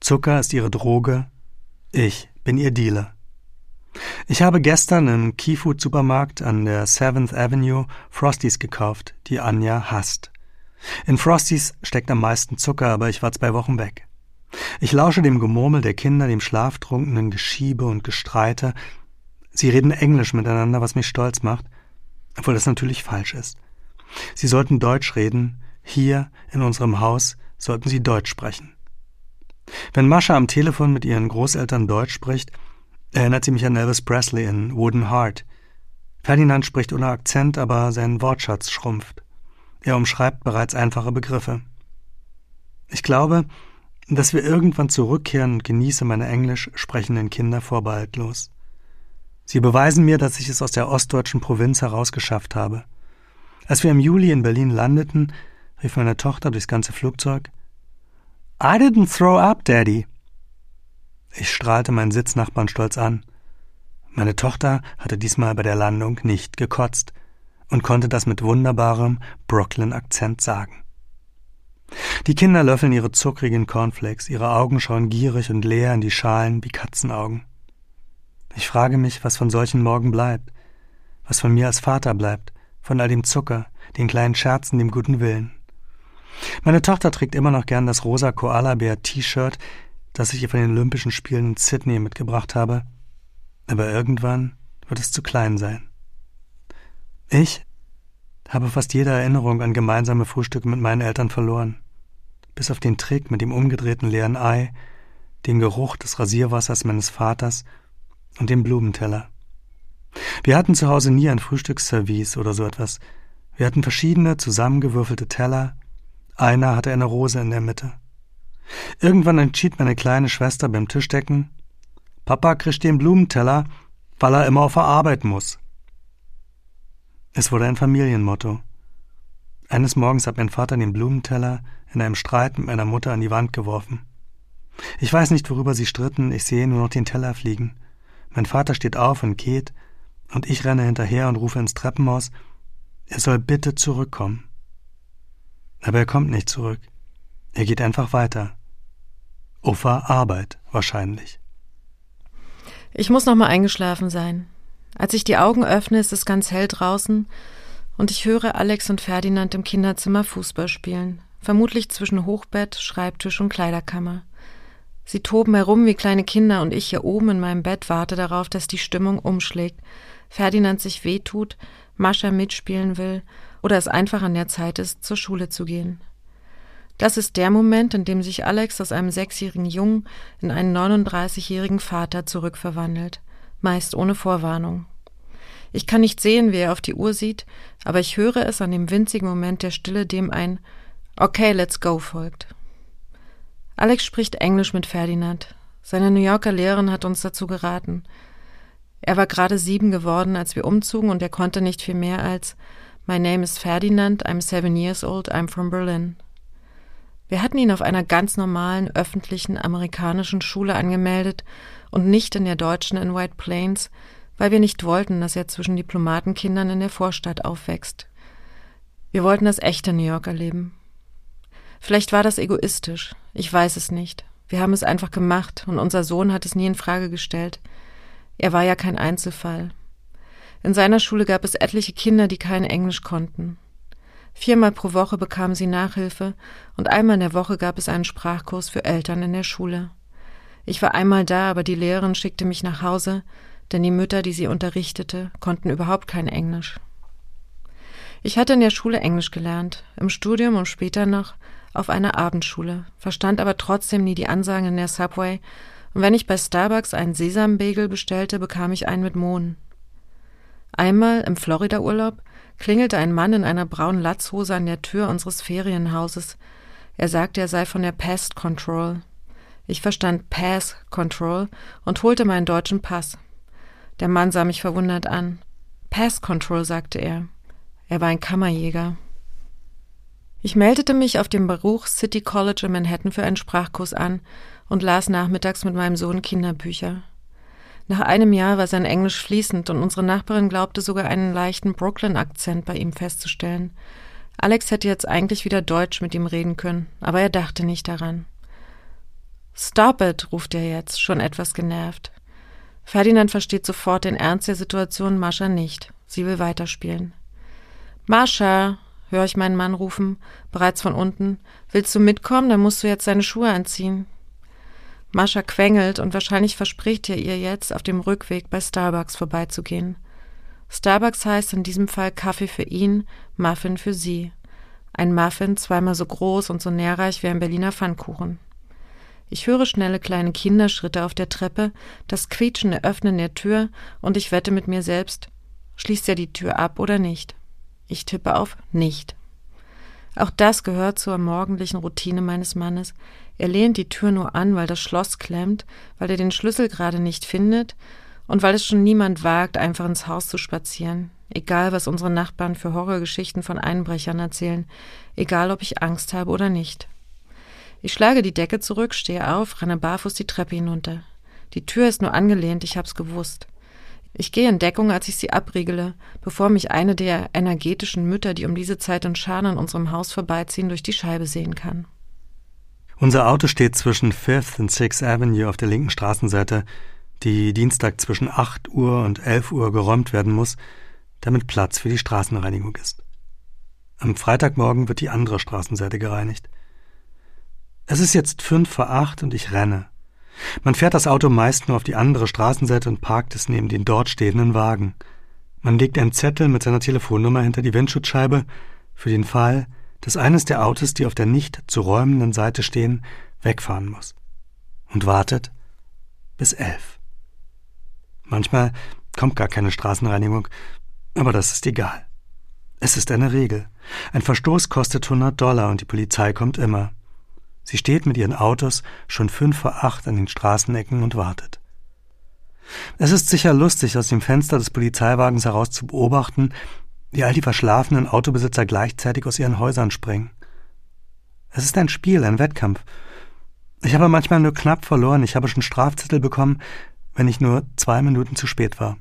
Zucker ist ihre Droge, ich bin ihr Dealer. Ich habe gestern im Keyfood Supermarkt an der Seventh Avenue Frosties gekauft, die Anja hasst. In Frosties steckt am meisten Zucker, aber ich war zwei Wochen weg. Ich lausche dem Gemurmel der Kinder, dem schlaftrunkenen Geschiebe und Gestreite. Sie reden Englisch miteinander, was mich stolz macht, obwohl das natürlich falsch ist. Sie sollten Deutsch reden, hier in unserem Haus sollten sie Deutsch sprechen. Wenn Mascha am Telefon mit ihren Großeltern Deutsch spricht, erinnert sie mich an Elvis Presley in Wooden Heart. Ferdinand spricht ohne Akzent, aber sein Wortschatz schrumpft. Er umschreibt bereits einfache Begriffe. Ich glaube, dass wir irgendwann zurückkehren und genieße meine englisch sprechenden Kinder vorbehaltlos. Sie beweisen mir, dass ich es aus der ostdeutschen Provinz herausgeschafft habe. Als wir im Juli in Berlin landeten, rief meine Tochter durchs ganze Flugzeug I didn't throw up, Daddy. Ich strahlte meinen Sitznachbarn stolz an. Meine Tochter hatte diesmal bei der Landung nicht gekotzt und konnte das mit wunderbarem Brooklyn-Akzent sagen. Die Kinder löffeln ihre zuckrigen Cornflakes, ihre Augen schauen gierig und leer in die Schalen wie Katzenaugen. Ich frage mich, was von solchen Morgen bleibt, was von mir als Vater bleibt, von all dem Zucker, den kleinen Scherzen, dem guten Willen. Meine Tochter trägt immer noch gern das rosa Koala-Bär-T-Shirt, das ich ihr von den Olympischen Spielen in Sydney mitgebracht habe, aber irgendwann wird es zu klein sein. Ich habe fast jede Erinnerung an gemeinsame Frühstücke mit meinen Eltern verloren, bis auf den Trick mit dem umgedrehten leeren Ei, den Geruch des Rasierwassers meines Vaters und den Blumenteller. Wir hatten zu Hause nie ein Frühstücksservice oder so etwas. Wir hatten verschiedene zusammengewürfelte Teller. Einer hatte eine Rose in der Mitte. Irgendwann entschied meine kleine Schwester beim Tischdecken, Papa kriegt den Blumenteller, weil er immer auf der Arbeit muss. Es wurde ein Familienmotto. Eines Morgens hat mein Vater den Blumenteller in einem Streit mit meiner Mutter an die Wand geworfen. Ich weiß nicht, worüber sie stritten, ich sehe nur noch den Teller fliegen. Mein Vater steht auf und geht, und ich renne hinterher und rufe ins Treppenhaus, er soll bitte zurückkommen. Aber er kommt nicht zurück. Er geht einfach weiter. Ufer Arbeit wahrscheinlich. Ich muss noch mal eingeschlafen sein. Als ich die Augen öffne, ist es ganz hell draußen und ich höre Alex und Ferdinand im Kinderzimmer Fußball spielen, vermutlich zwischen Hochbett, Schreibtisch und Kleiderkammer. Sie toben herum wie kleine Kinder und ich hier oben in meinem Bett warte darauf, dass die Stimmung umschlägt, Ferdinand sich wehtut, Mascha mitspielen will oder es einfach an der Zeit ist, zur Schule zu gehen. Das ist der Moment, in dem sich Alex aus einem sechsjährigen Jungen in einen 39-jährigen Vater zurückverwandelt, meist ohne Vorwarnung. Ich kann nicht sehen, wie er auf die Uhr sieht, aber ich höre es an dem winzigen Moment der Stille, dem ein Okay, let's go folgt. Alex spricht Englisch mit Ferdinand. Seine New Yorker Lehrerin hat uns dazu geraten. Er war gerade sieben geworden, als wir umzogen, und er konnte nicht viel mehr als My name is Ferdinand, I'm seven years old, I'm from Berlin. Wir hatten ihn auf einer ganz normalen öffentlichen amerikanischen Schule angemeldet und nicht in der deutschen in White Plains, weil wir nicht wollten, dass er zwischen Diplomatenkindern in der Vorstadt aufwächst. Wir wollten das echte New York erleben. Vielleicht war das egoistisch, ich weiß es nicht. Wir haben es einfach gemacht und unser Sohn hat es nie in Frage gestellt. Er war ja kein Einzelfall. In seiner Schule gab es etliche Kinder, die kein Englisch konnten. Viermal pro Woche bekam sie Nachhilfe und einmal in der Woche gab es einen Sprachkurs für Eltern in der Schule. Ich war einmal da, aber die Lehrerin schickte mich nach Hause, denn die Mütter, die sie unterrichtete, konnten überhaupt kein Englisch. Ich hatte in der Schule Englisch gelernt, im Studium und später noch auf einer Abendschule, verstand aber trotzdem nie die Ansagen in der Subway, und wenn ich bei Starbucks einen Sesambagel bestellte, bekam ich einen mit Mohn. Einmal im Florida-Urlaub klingelte ein Mann in einer braunen Latzhose an der Tür unseres Ferienhauses. Er sagte, er sei von der Pest Control. Ich verstand Pass Control und holte meinen deutschen Pass. Der Mann sah mich verwundert an. Pass Control, sagte er. Er war ein Kammerjäger. Ich meldete mich auf dem Baruch City College in Manhattan für einen Sprachkurs an und las nachmittags mit meinem Sohn Kinderbücher. Nach einem Jahr war sein Englisch fließend und unsere Nachbarin glaubte sogar einen leichten Brooklyn-Akzent bei ihm festzustellen. Alex hätte jetzt eigentlich wieder Deutsch mit ihm reden können, aber er dachte nicht daran. Stop it, ruft er jetzt, schon etwas genervt. Ferdinand versteht sofort den Ernst der Situation, Mascha nicht. Sie will weiterspielen. Mascha, höre ich meinen Mann rufen, bereits von unten. Willst du mitkommen? Dann musst du jetzt deine Schuhe anziehen. Mascha quengelt und wahrscheinlich verspricht er ihr jetzt, auf dem Rückweg bei Starbucks vorbeizugehen. Starbucks heißt in diesem Fall Kaffee für ihn, Muffin für sie. Ein Muffin zweimal so groß und so nährreich wie ein Berliner Pfannkuchen. Ich höre schnelle kleine Kinderschritte auf der Treppe, das quietschende Öffnen der Tür und ich wette mit mir selbst, schließt er die Tür ab oder nicht? Ich tippe auf nicht. Auch das gehört zur morgendlichen Routine meines Mannes. Er lehnt die Tür nur an, weil das Schloss klemmt, weil er den Schlüssel gerade nicht findet und weil es schon niemand wagt, einfach ins Haus zu spazieren. Egal, was unsere Nachbarn für Horrorgeschichten von Einbrechern erzählen, egal, ob ich Angst habe oder nicht. Ich schlage die Decke zurück, stehe auf, renne barfuß die Treppe hinunter. Die Tür ist nur angelehnt, ich hab's gewusst. Ich gehe in Deckung, als ich sie abriegele, bevor mich eine der energetischen Mütter, die um diese Zeit in Scharen an unserem Haus vorbeiziehen, durch die Scheibe sehen kann. Unser Auto steht zwischen Fifth und Sixth Avenue auf der linken Straßenseite, die Dienstag zwischen 8 Uhr und 11 Uhr geräumt werden muss, damit Platz für die Straßenreinigung ist. Am Freitagmorgen wird die andere Straßenseite gereinigt. Es ist jetzt fünf vor acht und ich renne. Man fährt das Auto meist nur auf die andere Straßenseite und parkt es neben den dort stehenden Wagen. Man legt einen Zettel mit seiner Telefonnummer hinter die Windschutzscheibe für den Fall, dass eines der Autos, die auf der nicht zu räumenden Seite stehen, wegfahren muss. Und wartet bis elf. Manchmal kommt gar keine Straßenreinigung, aber das ist egal. Es ist eine Regel. Ein Verstoß kostet 100 Dollar und die Polizei kommt immer. Sie steht mit ihren Autos schon fünf vor acht an den Straßenecken und wartet. Es ist sicher lustig, aus dem Fenster des Polizeiwagens heraus zu beobachten, wie all die verschlafenen Autobesitzer gleichzeitig aus ihren Häusern springen. Es ist ein Spiel, ein Wettkampf. Ich habe manchmal nur knapp verloren, ich habe schon Strafzettel bekommen, wenn ich nur zwei Minuten zu spät war.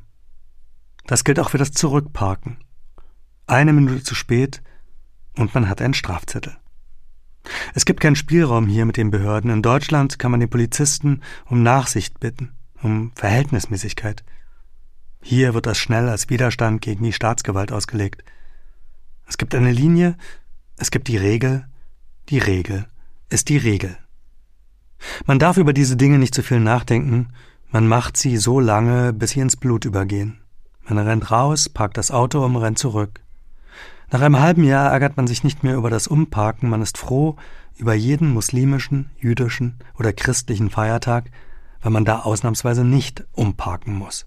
Das gilt auch für das Zurückparken. Eine Minute zu spät und man hat einen Strafzettel. Es gibt keinen Spielraum hier mit den Behörden. In Deutschland kann man den Polizisten um Nachsicht bitten, um Verhältnismäßigkeit. Hier wird das schnell als Widerstand gegen die Staatsgewalt ausgelegt. Es gibt eine Linie, es gibt die Regel, die Regel ist die Regel. Man darf über diese Dinge nicht zu viel nachdenken, man macht sie so lange, bis sie ins Blut übergehen. Man rennt raus, parkt das Auto und rennt zurück. Nach einem halben Jahr ärgert man sich nicht mehr über das Umparken, man ist froh über jeden muslimischen, jüdischen oder christlichen Feiertag, weil man da ausnahmsweise nicht umparken muss.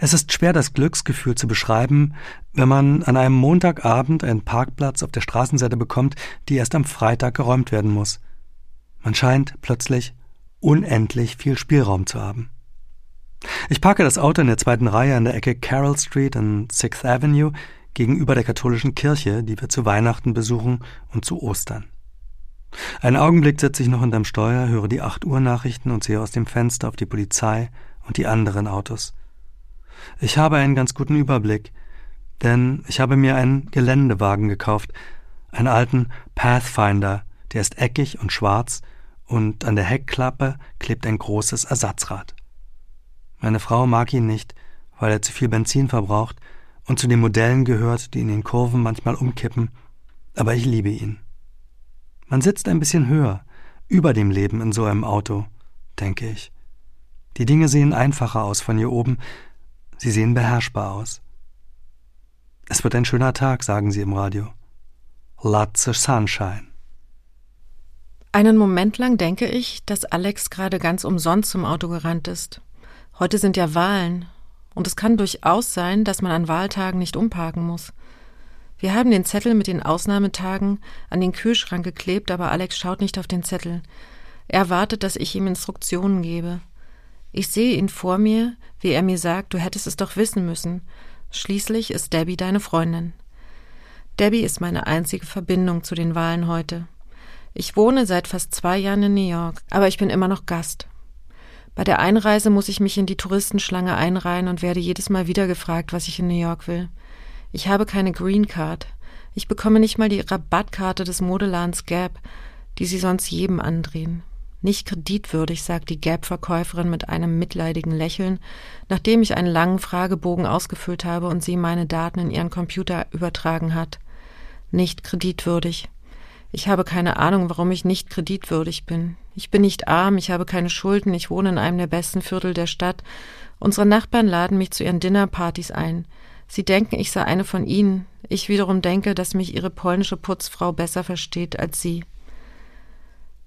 Es ist schwer, das Glücksgefühl zu beschreiben, wenn man an einem Montagabend einen Parkplatz auf der Straßenseite bekommt, die erst am Freitag geräumt werden muss. Man scheint plötzlich unendlich viel Spielraum zu haben. Ich parke das Auto in der zweiten Reihe an der Ecke Carroll Street und Sixth Avenue gegenüber der katholischen Kirche, die wir zu Weihnachten besuchen und zu Ostern. Einen Augenblick sitze ich noch hinterm Steuer, höre die 8 Uhr Nachrichten und sehe aus dem Fenster auf die Polizei und die anderen Autos. Ich habe einen ganz guten Überblick, denn ich habe mir einen Geländewagen gekauft, einen alten Pathfinder, der ist eckig und schwarz und an der Heckklappe klebt ein großes Ersatzrad. Meine Frau mag ihn nicht, weil er zu viel Benzin verbraucht und zu den Modellen gehört, die in den Kurven manchmal umkippen, aber ich liebe ihn. Man sitzt ein bisschen höher, über dem Leben in so einem Auto, denke ich. Die Dinge sehen einfacher aus von hier oben, sie sehen beherrschbar aus. Es wird ein schöner Tag, sagen sie im Radio. Lots of sunshine. Einen Moment lang denke ich, dass Alex gerade ganz umsonst zum Auto gerannt ist. Heute sind ja Wahlen. Und es kann durchaus sein, dass man an Wahltagen nicht umparken muss. Wir haben den Zettel mit den Ausnahmetagen an den Kühlschrank geklebt, aber Alex schaut nicht auf den Zettel. Er wartet, dass ich ihm Instruktionen gebe. Ich sehe ihn vor mir, wie er mir sagt, du hättest es doch wissen müssen. Schließlich ist Debbie deine Freundin. Debbie ist meine einzige Verbindung zu den Wahlen heute. Ich wohne seit fast zwei Jahren in New York, aber ich bin immer noch Gast. Bei der Einreise muss ich mich in die Touristenschlange einreihen und werde jedes Mal wieder gefragt, was ich in New York will. Ich habe keine Green Card. Ich bekomme nicht mal die Rabattkarte des Modeladens Gap, die sie sonst jedem andrehen. Nicht kreditwürdig, sagt die Gap-Verkäuferin mit einem mitleidigen Lächeln, nachdem ich einen langen Fragebogen ausgefüllt habe und sie meine Daten in ihren Computer übertragen hat. Nicht kreditwürdig. Ich habe keine Ahnung, warum ich nicht kreditwürdig bin. Ich bin nicht arm, ich habe keine Schulden, ich wohne in einem der besten Viertel der Stadt. Unsere Nachbarn laden mich zu ihren Dinnerpartys ein. Sie denken, ich sei eine von ihnen. Ich wiederum denke, dass mich ihre polnische Putzfrau besser versteht als sie.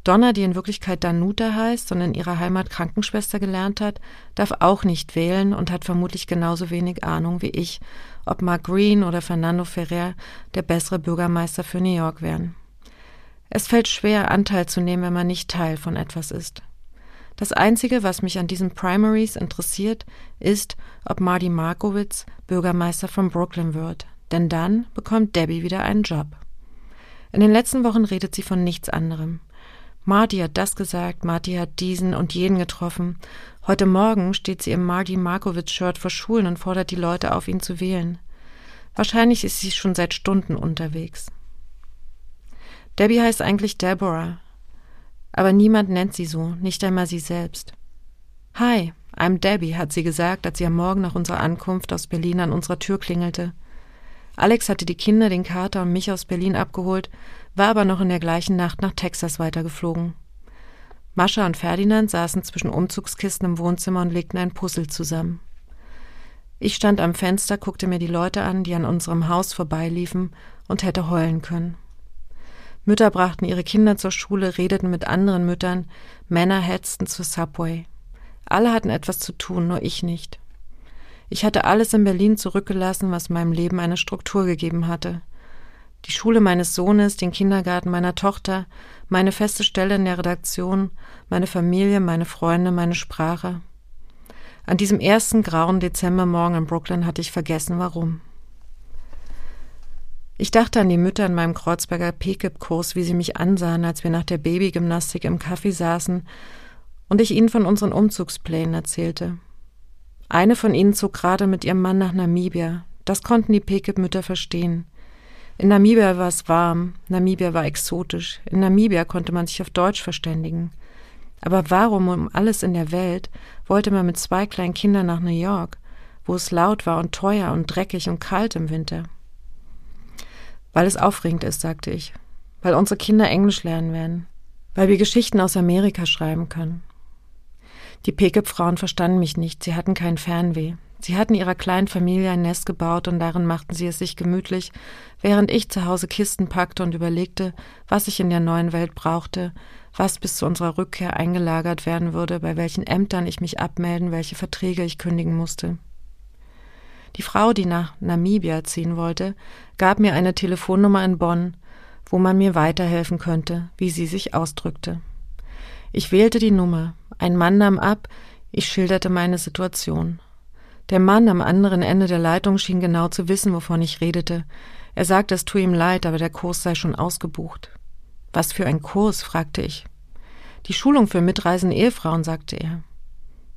Donna, die in Wirklichkeit Danuta heißt und in ihrer Heimat Krankenschwester gelernt hat, darf auch nicht wählen und hat vermutlich genauso wenig Ahnung wie ich, ob Mark Green oder Fernando Ferrer der bessere Bürgermeister für New York wären. Es fällt schwer, Anteil zu nehmen, wenn man nicht Teil von etwas ist. Das Einzige, was mich an diesen Primaries interessiert, ist, ob Marty Markowitz Bürgermeister von Brooklyn wird, denn dann bekommt Debbie wieder einen Job. In den letzten Wochen redet sie von nichts anderem. Marty hat das gesagt, Marty hat diesen und jenen getroffen. Heute Morgen steht sie im Marty Markowitz-Shirt vor Schulen und fordert die Leute auf, ihn zu wählen. Wahrscheinlich ist sie schon seit Stunden unterwegs. Debbie heißt eigentlich Deborah. Aber niemand nennt sie so, nicht einmal sie selbst. Hi, I'm Debbie, hat sie gesagt, als sie am Morgen nach unserer Ankunft aus Berlin an unserer Tür klingelte. Alex hatte die Kinder, den Kater und mich aus Berlin abgeholt, war aber noch in der gleichen Nacht nach Texas weitergeflogen. Mascha und Ferdinand saßen zwischen Umzugskisten im Wohnzimmer und legten ein Puzzle zusammen. Ich stand am Fenster, guckte mir die Leute an, die an unserem Haus vorbeiliefen und hätte heulen können. Mütter brachten ihre Kinder zur Schule, redeten mit anderen Müttern, Männer hetzten zur Subway. Alle hatten etwas zu tun, nur ich nicht. Ich hatte alles in Berlin zurückgelassen, was meinem Leben eine Struktur gegeben hatte. Die Schule meines Sohnes, den Kindergarten meiner Tochter, meine feste Stelle in der Redaktion, meine Familie, meine Freunde, meine Sprache. An diesem ersten grauen Dezembermorgen in Brooklyn hatte ich vergessen, warum. Ich dachte an die Mütter in meinem Kreuzberger PKIP-Kurs, wie sie mich ansahen, als wir nach der Babygymnastik im Kaffee saßen und ich ihnen von unseren Umzugsplänen erzählte. Eine von ihnen zog gerade mit ihrem Mann nach Namibia. Das konnten die PKIP-Mütter verstehen. In Namibia war es warm, Namibia war exotisch, in Namibia konnte man sich auf Deutsch verständigen. Aber warum um alles in der Welt wollte man mit zwei kleinen Kindern nach New York, wo es laut war und teuer und dreckig und kalt im Winter? Weil es aufregend ist, sagte ich. Weil unsere Kinder Englisch lernen werden. Weil wir Geschichten aus Amerika schreiben können. Die Pekip-Frauen verstanden mich nicht, sie hatten kein Fernweh. Sie hatten ihrer kleinen Familie ein Nest gebaut und darin machten sie es sich gemütlich, während ich zu Hause Kisten packte und überlegte, was ich in der neuen Welt brauchte, was bis zu unserer Rückkehr eingelagert werden würde, bei welchen Ämtern ich mich abmelden, welche Verträge ich kündigen musste. Die Frau, die nach Namibia ziehen wollte, gab mir eine Telefonnummer in Bonn, wo man mir weiterhelfen könnte, wie sie sich ausdrückte. Ich wählte die Nummer, ein Mann nahm ab, ich schilderte meine Situation. Der Mann am anderen Ende der Leitung schien genau zu wissen, wovon ich redete. Er sagte, es tue ihm leid, aber der Kurs sei schon ausgebucht. Was für ein Kurs? fragte ich. Die Schulung für mitreisende Ehefrauen, sagte er.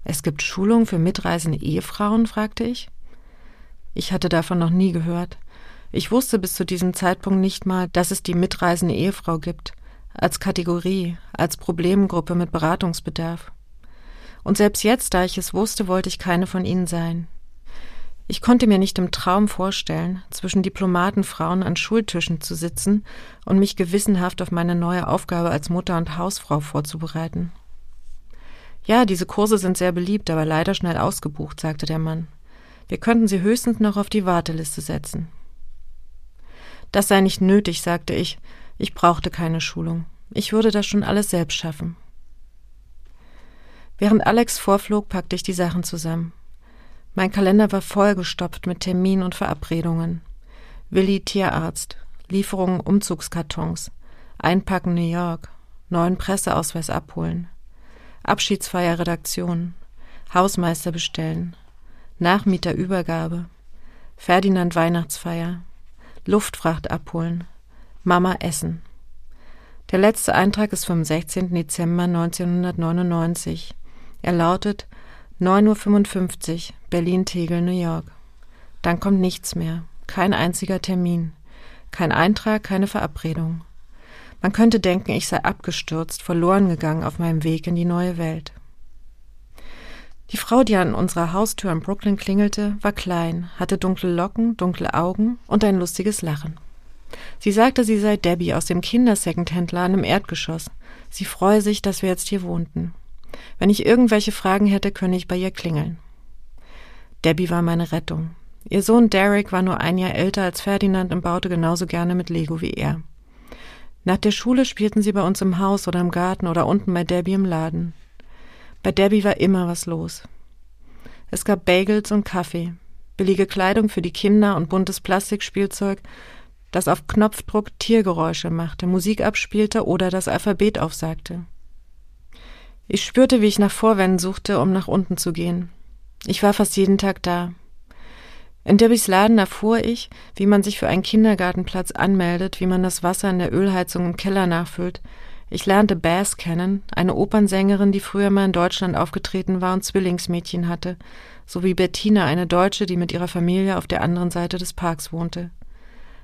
Es gibt Schulung für mitreisende Ehefrauen? fragte ich. Ich hatte davon noch nie gehört. Ich wusste bis zu diesem Zeitpunkt nicht mal, dass es die mitreisende Ehefrau gibt, als Kategorie, als Problemgruppe mit Beratungsbedarf. Und selbst jetzt, da ich es wusste, wollte ich keine von ihnen sein. Ich konnte mir nicht im Traum vorstellen, zwischen Diplomatenfrauen an Schultischen zu sitzen und mich gewissenhaft auf meine neue Aufgabe als Mutter und Hausfrau vorzubereiten. Ja, diese Kurse sind sehr beliebt, aber leider schnell ausgebucht, sagte der Mann. Wir könnten sie höchstens noch auf die Warteliste setzen. Das sei nicht nötig, sagte ich. Ich brauchte keine Schulung. Ich würde das schon alles selbst schaffen. Während Alex vorflog, packte ich die Sachen zusammen. Mein Kalender war vollgestopft mit Terminen und Verabredungen. Willi Tierarzt, Lieferungen Umzugskartons, Einpacken New York, neuen Presseausweis abholen, Abschiedsfeier Redaktion, Hausmeister bestellen, Nachmieterübergabe, Ferdinand Weihnachtsfeier, Luftfracht abholen, Mama essen. Der letzte Eintrag ist vom 16. Dezember 1999. Er lautet 9.55 Uhr, Berlin-Tegel, New York. Dann kommt nichts mehr, kein einziger Termin, kein Eintrag, keine Verabredung. Man könnte denken, ich sei abgestürzt, verloren gegangen auf meinem Weg in die neue Welt. Die Frau, die an unserer Haustür in Brooklyn klingelte, war klein, hatte dunkle Locken, dunkle Augen und ein lustiges Lachen. Sie sagte, sie sei Debbie aus dem Kindersecondhändladen im Erdgeschoss. Sie freue sich, dass wir jetzt hier wohnten. Wenn ich irgendwelche Fragen hätte, könne ich bei ihr klingeln. Debbie war meine Rettung. Ihr Sohn Derek war nur ein Jahr älter als Ferdinand und baute genauso gerne mit Lego wie er. Nach der Schule spielten sie bei uns im Haus oder im Garten oder unten bei Debbie im Laden. Bei Debbie war immer was los. Es gab Bagels und Kaffee, billige Kleidung für die Kinder und buntes Plastikspielzeug, das auf Knopfdruck Tiergeräusche machte, Musik abspielte oder das Alphabet aufsagte. Ich spürte, wie ich nach Vorwänden suchte, um nach unten zu gehen. Ich war fast jeden Tag da. In Debbys Laden erfuhr ich, wie man sich für einen Kindergartenplatz anmeldet, wie man das Wasser in der Ölheizung im Keller nachfüllt. Ich lernte Bass kennen, eine Opernsängerin, die früher mal in Deutschland aufgetreten war und Zwillingsmädchen hatte, sowie Bettina, eine Deutsche, die mit ihrer Familie auf der anderen Seite des Parks wohnte.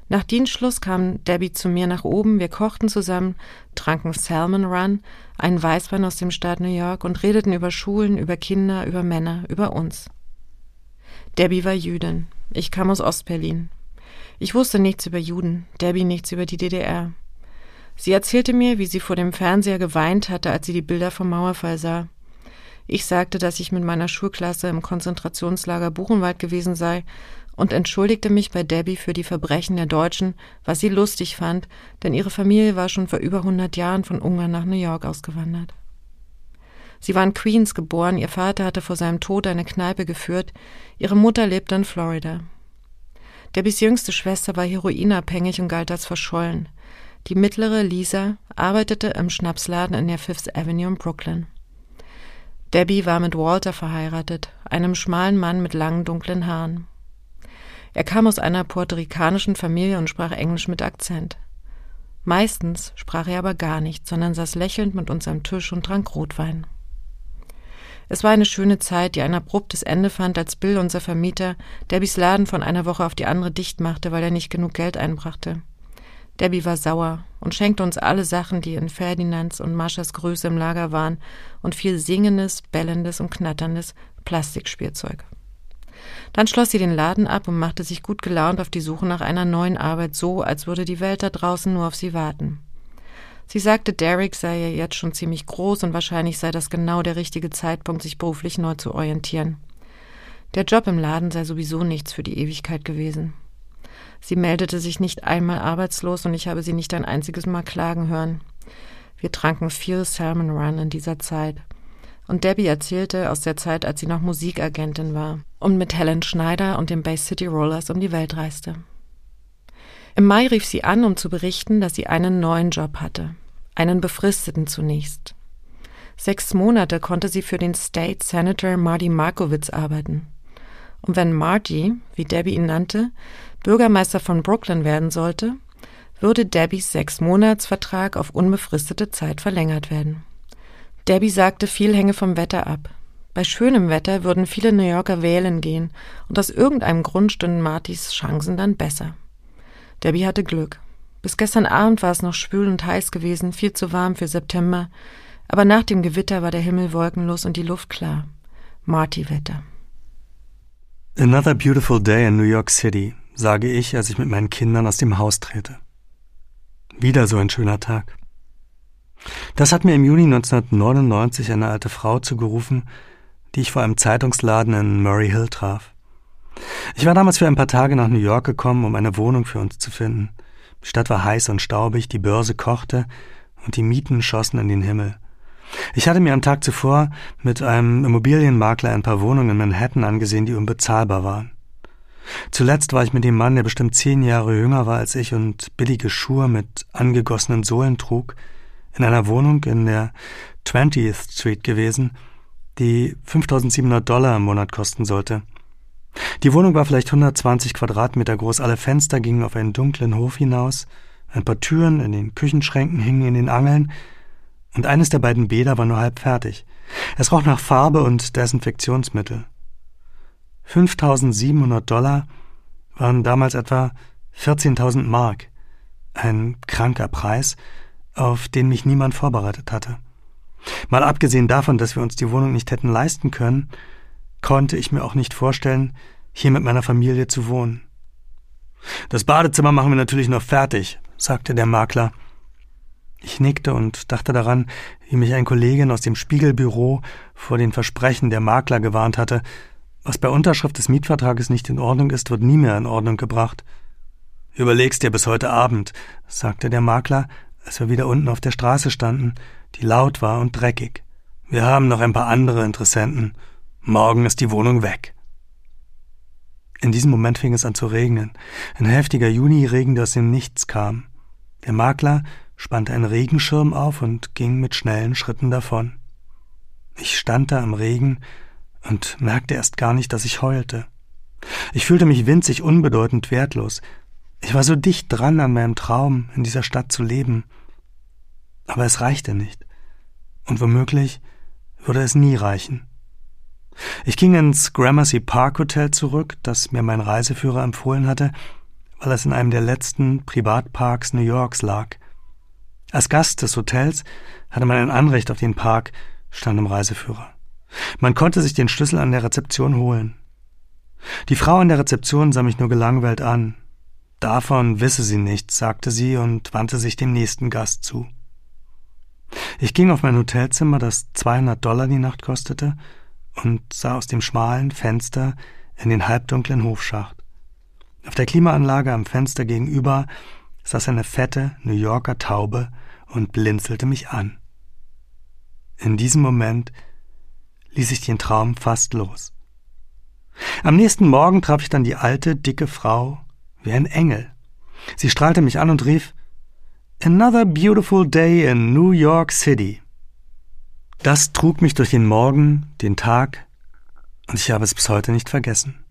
Nach Dienstschluss kam Debbie zu mir nach oben, wir kochten zusammen, tranken Salmon Run, einen Weißwein aus dem Staat New York und redeten über Schulen, über Kinder, über Männer, über uns. Debbie war Jüdin. Ich kam aus Ostberlin. Ich wusste nichts über Juden, Debbie nichts über die DDR. Sie erzählte mir, wie sie vor dem Fernseher geweint hatte, als sie die Bilder vom Mauerfall sah. Ich sagte, dass ich mit meiner Schulklasse im Konzentrationslager Buchenwald gewesen sei und entschuldigte mich bei Debbie für die Verbrechen der Deutschen, was sie lustig fand, denn ihre Familie war schon vor über hundert Jahren von Ungarn nach New York ausgewandert. Sie war in Queens geboren, ihr Vater hatte vor seinem Tod eine Kneipe geführt, ihre Mutter lebte in Florida. Debbies jüngste Schwester war heroinabhängig und galt als verschollen. Die mittlere, Lisa, arbeitete im Schnapsladen in der Fifth Avenue in Brooklyn. Debbie war mit Walter verheiratet, einem schmalen Mann mit langen dunklen Haaren. Er kam aus einer puerto-ricanischen Familie und sprach Englisch mit Akzent. Meistens sprach er aber gar nicht, sondern saß lächelnd mit uns am Tisch und trank Rotwein. Es war eine schöne Zeit, die ein abruptes Ende fand, als Bill, unser Vermieter, Debbies Laden von einer Woche auf die andere dicht machte, weil er nicht genug Geld einbrachte. Debbie war sauer und schenkte uns alle Sachen, die in Ferdinands und Maschas Größe im Lager waren, und viel singendes, bellendes und knatterndes Plastikspielzeug. Dann schloss sie den Laden ab und machte sich gut gelaunt auf die Suche nach einer neuen Arbeit, so als würde die Welt da draußen nur auf sie warten. Sie sagte, Derek sei ja jetzt schon ziemlich groß und wahrscheinlich sei das genau der richtige Zeitpunkt, sich beruflich neu zu orientieren. Der Job im Laden sei sowieso nichts für die Ewigkeit gewesen. Sie meldete sich nicht einmal arbeitslos und ich habe sie nicht ein einziges Mal klagen hören. Wir tranken viel Salmon Run in dieser Zeit. Und Debbie erzählte aus der Zeit, als sie noch Musikagentin war und mit Helen Schneider und den Bay City Rollers um die Welt reiste. Im Mai rief sie an, um zu berichten, dass sie einen neuen Job hatte, einen befristeten zunächst. Sechs Monate konnte sie für den State Senator Marty Markowitz arbeiten. Und wenn Marty, wie Debbie ihn nannte, Bürgermeister von Brooklyn werden sollte, würde Debbies Sechs-Monats-Vertrag auf unbefristete Zeit verlängert werden. Debbie sagte, viel hänge vom Wetter ab. Bei schönem Wetter würden viele New Yorker wählen gehen und aus irgendeinem Grund stünden Martys Chancen dann besser. Debbie hatte Glück. Bis gestern Abend war es noch schwül und heiß gewesen, viel zu warm für September, aber nach dem Gewitter war der Himmel wolkenlos und die Luft klar. Marty-Wetter. Another beautiful day in New York City, sage ich, als ich mit meinen Kindern aus dem Haus trete. Wieder so ein schöner Tag. Das hat mir im Juni 1999 eine alte Frau zugerufen, die ich vor einem Zeitungsladen in Murray Hill traf. Ich war damals für ein paar Tage nach New York gekommen, um eine Wohnung für uns zu finden. Die Stadt war heiß und staubig, die Börse kochte und die Mieten schossen in den Himmel. Ich hatte mir am Tag zuvor mit einem Immobilienmakler ein paar Wohnungen in Manhattan angesehen, die unbezahlbar waren. Zuletzt war ich mit dem Mann, der bestimmt zehn Jahre jünger war als ich und billige Schuhe mit angegossenen Sohlen trug, in einer Wohnung in der 20th Street gewesen, die 5700 Dollar im Monat kosten sollte. Die Wohnung war vielleicht 120 Quadratmeter groß, alle Fenster gingen auf einen dunklen Hof hinaus, ein paar Türen in den Küchenschränken hingen in den Angeln, und eines der beiden Bäder war nur halb fertig. Es roch nach Farbe und Desinfektionsmittel. 5700 Dollar waren damals etwa 14.000 Mark, ein kranker Preis, auf den mich niemand vorbereitet hatte. Mal abgesehen davon, dass wir uns die Wohnung nicht hätten leisten können, konnte ich mir auch nicht vorstellen, hier mit meiner Familie zu wohnen. Das Badezimmer machen wir natürlich noch fertig, sagte der Makler. Ich nickte und dachte daran, wie mich ein Kollegin aus dem Spiegelbüro vor den Versprechen der Makler gewarnt hatte. Was bei Unterschrift des Mietvertrages nicht in Ordnung ist, wird nie mehr in Ordnung gebracht. Überlegst dir bis heute Abend, sagte der Makler, als wir wieder unten auf der Straße standen, die laut war und dreckig. Wir haben noch ein paar andere Interessenten. Morgen ist die Wohnung weg. In diesem Moment fing es an zu regnen. Ein heftiger Juniregen, der aus dem Nichts kam. Der Makler spannte einen Regenschirm auf und ging mit schnellen Schritten davon. Ich stand da im Regen und merkte erst gar nicht, dass ich heulte. Ich fühlte mich winzig unbedeutend wertlos. Ich war so dicht dran an meinem Traum, in dieser Stadt zu leben. Aber es reichte nicht. Und womöglich würde es nie reichen. Ich ging ins Gramercy Park Hotel zurück, das mir mein Reiseführer empfohlen hatte, weil es in einem der letzten Privatparks New Yorks lag. Als Gast des Hotels hatte man ein Anrecht auf den Park, stand im Reiseführer. Man konnte sich den Schlüssel an der Rezeption holen. Die Frau an der Rezeption sah mich nur gelangweilt an. Davon wisse sie nichts, sagte sie und wandte sich dem nächsten Gast zu. Ich ging auf mein Hotelzimmer, das 200 Dollar die Nacht kostete, und sah aus dem schmalen Fenster in den halbdunklen Hofschacht. Auf der Klimaanlage am Fenster gegenüber saß eine fette New Yorker Taube und blinzelte mich an. In diesem Moment ließ ich den Traum fast los. Am nächsten Morgen traf ich dann die alte, dicke Frau wie ein Engel. Sie strahlte mich an und rief Another beautiful day in New York City. Das trug mich durch den Morgen, den Tag, und ich habe es bis heute nicht vergessen.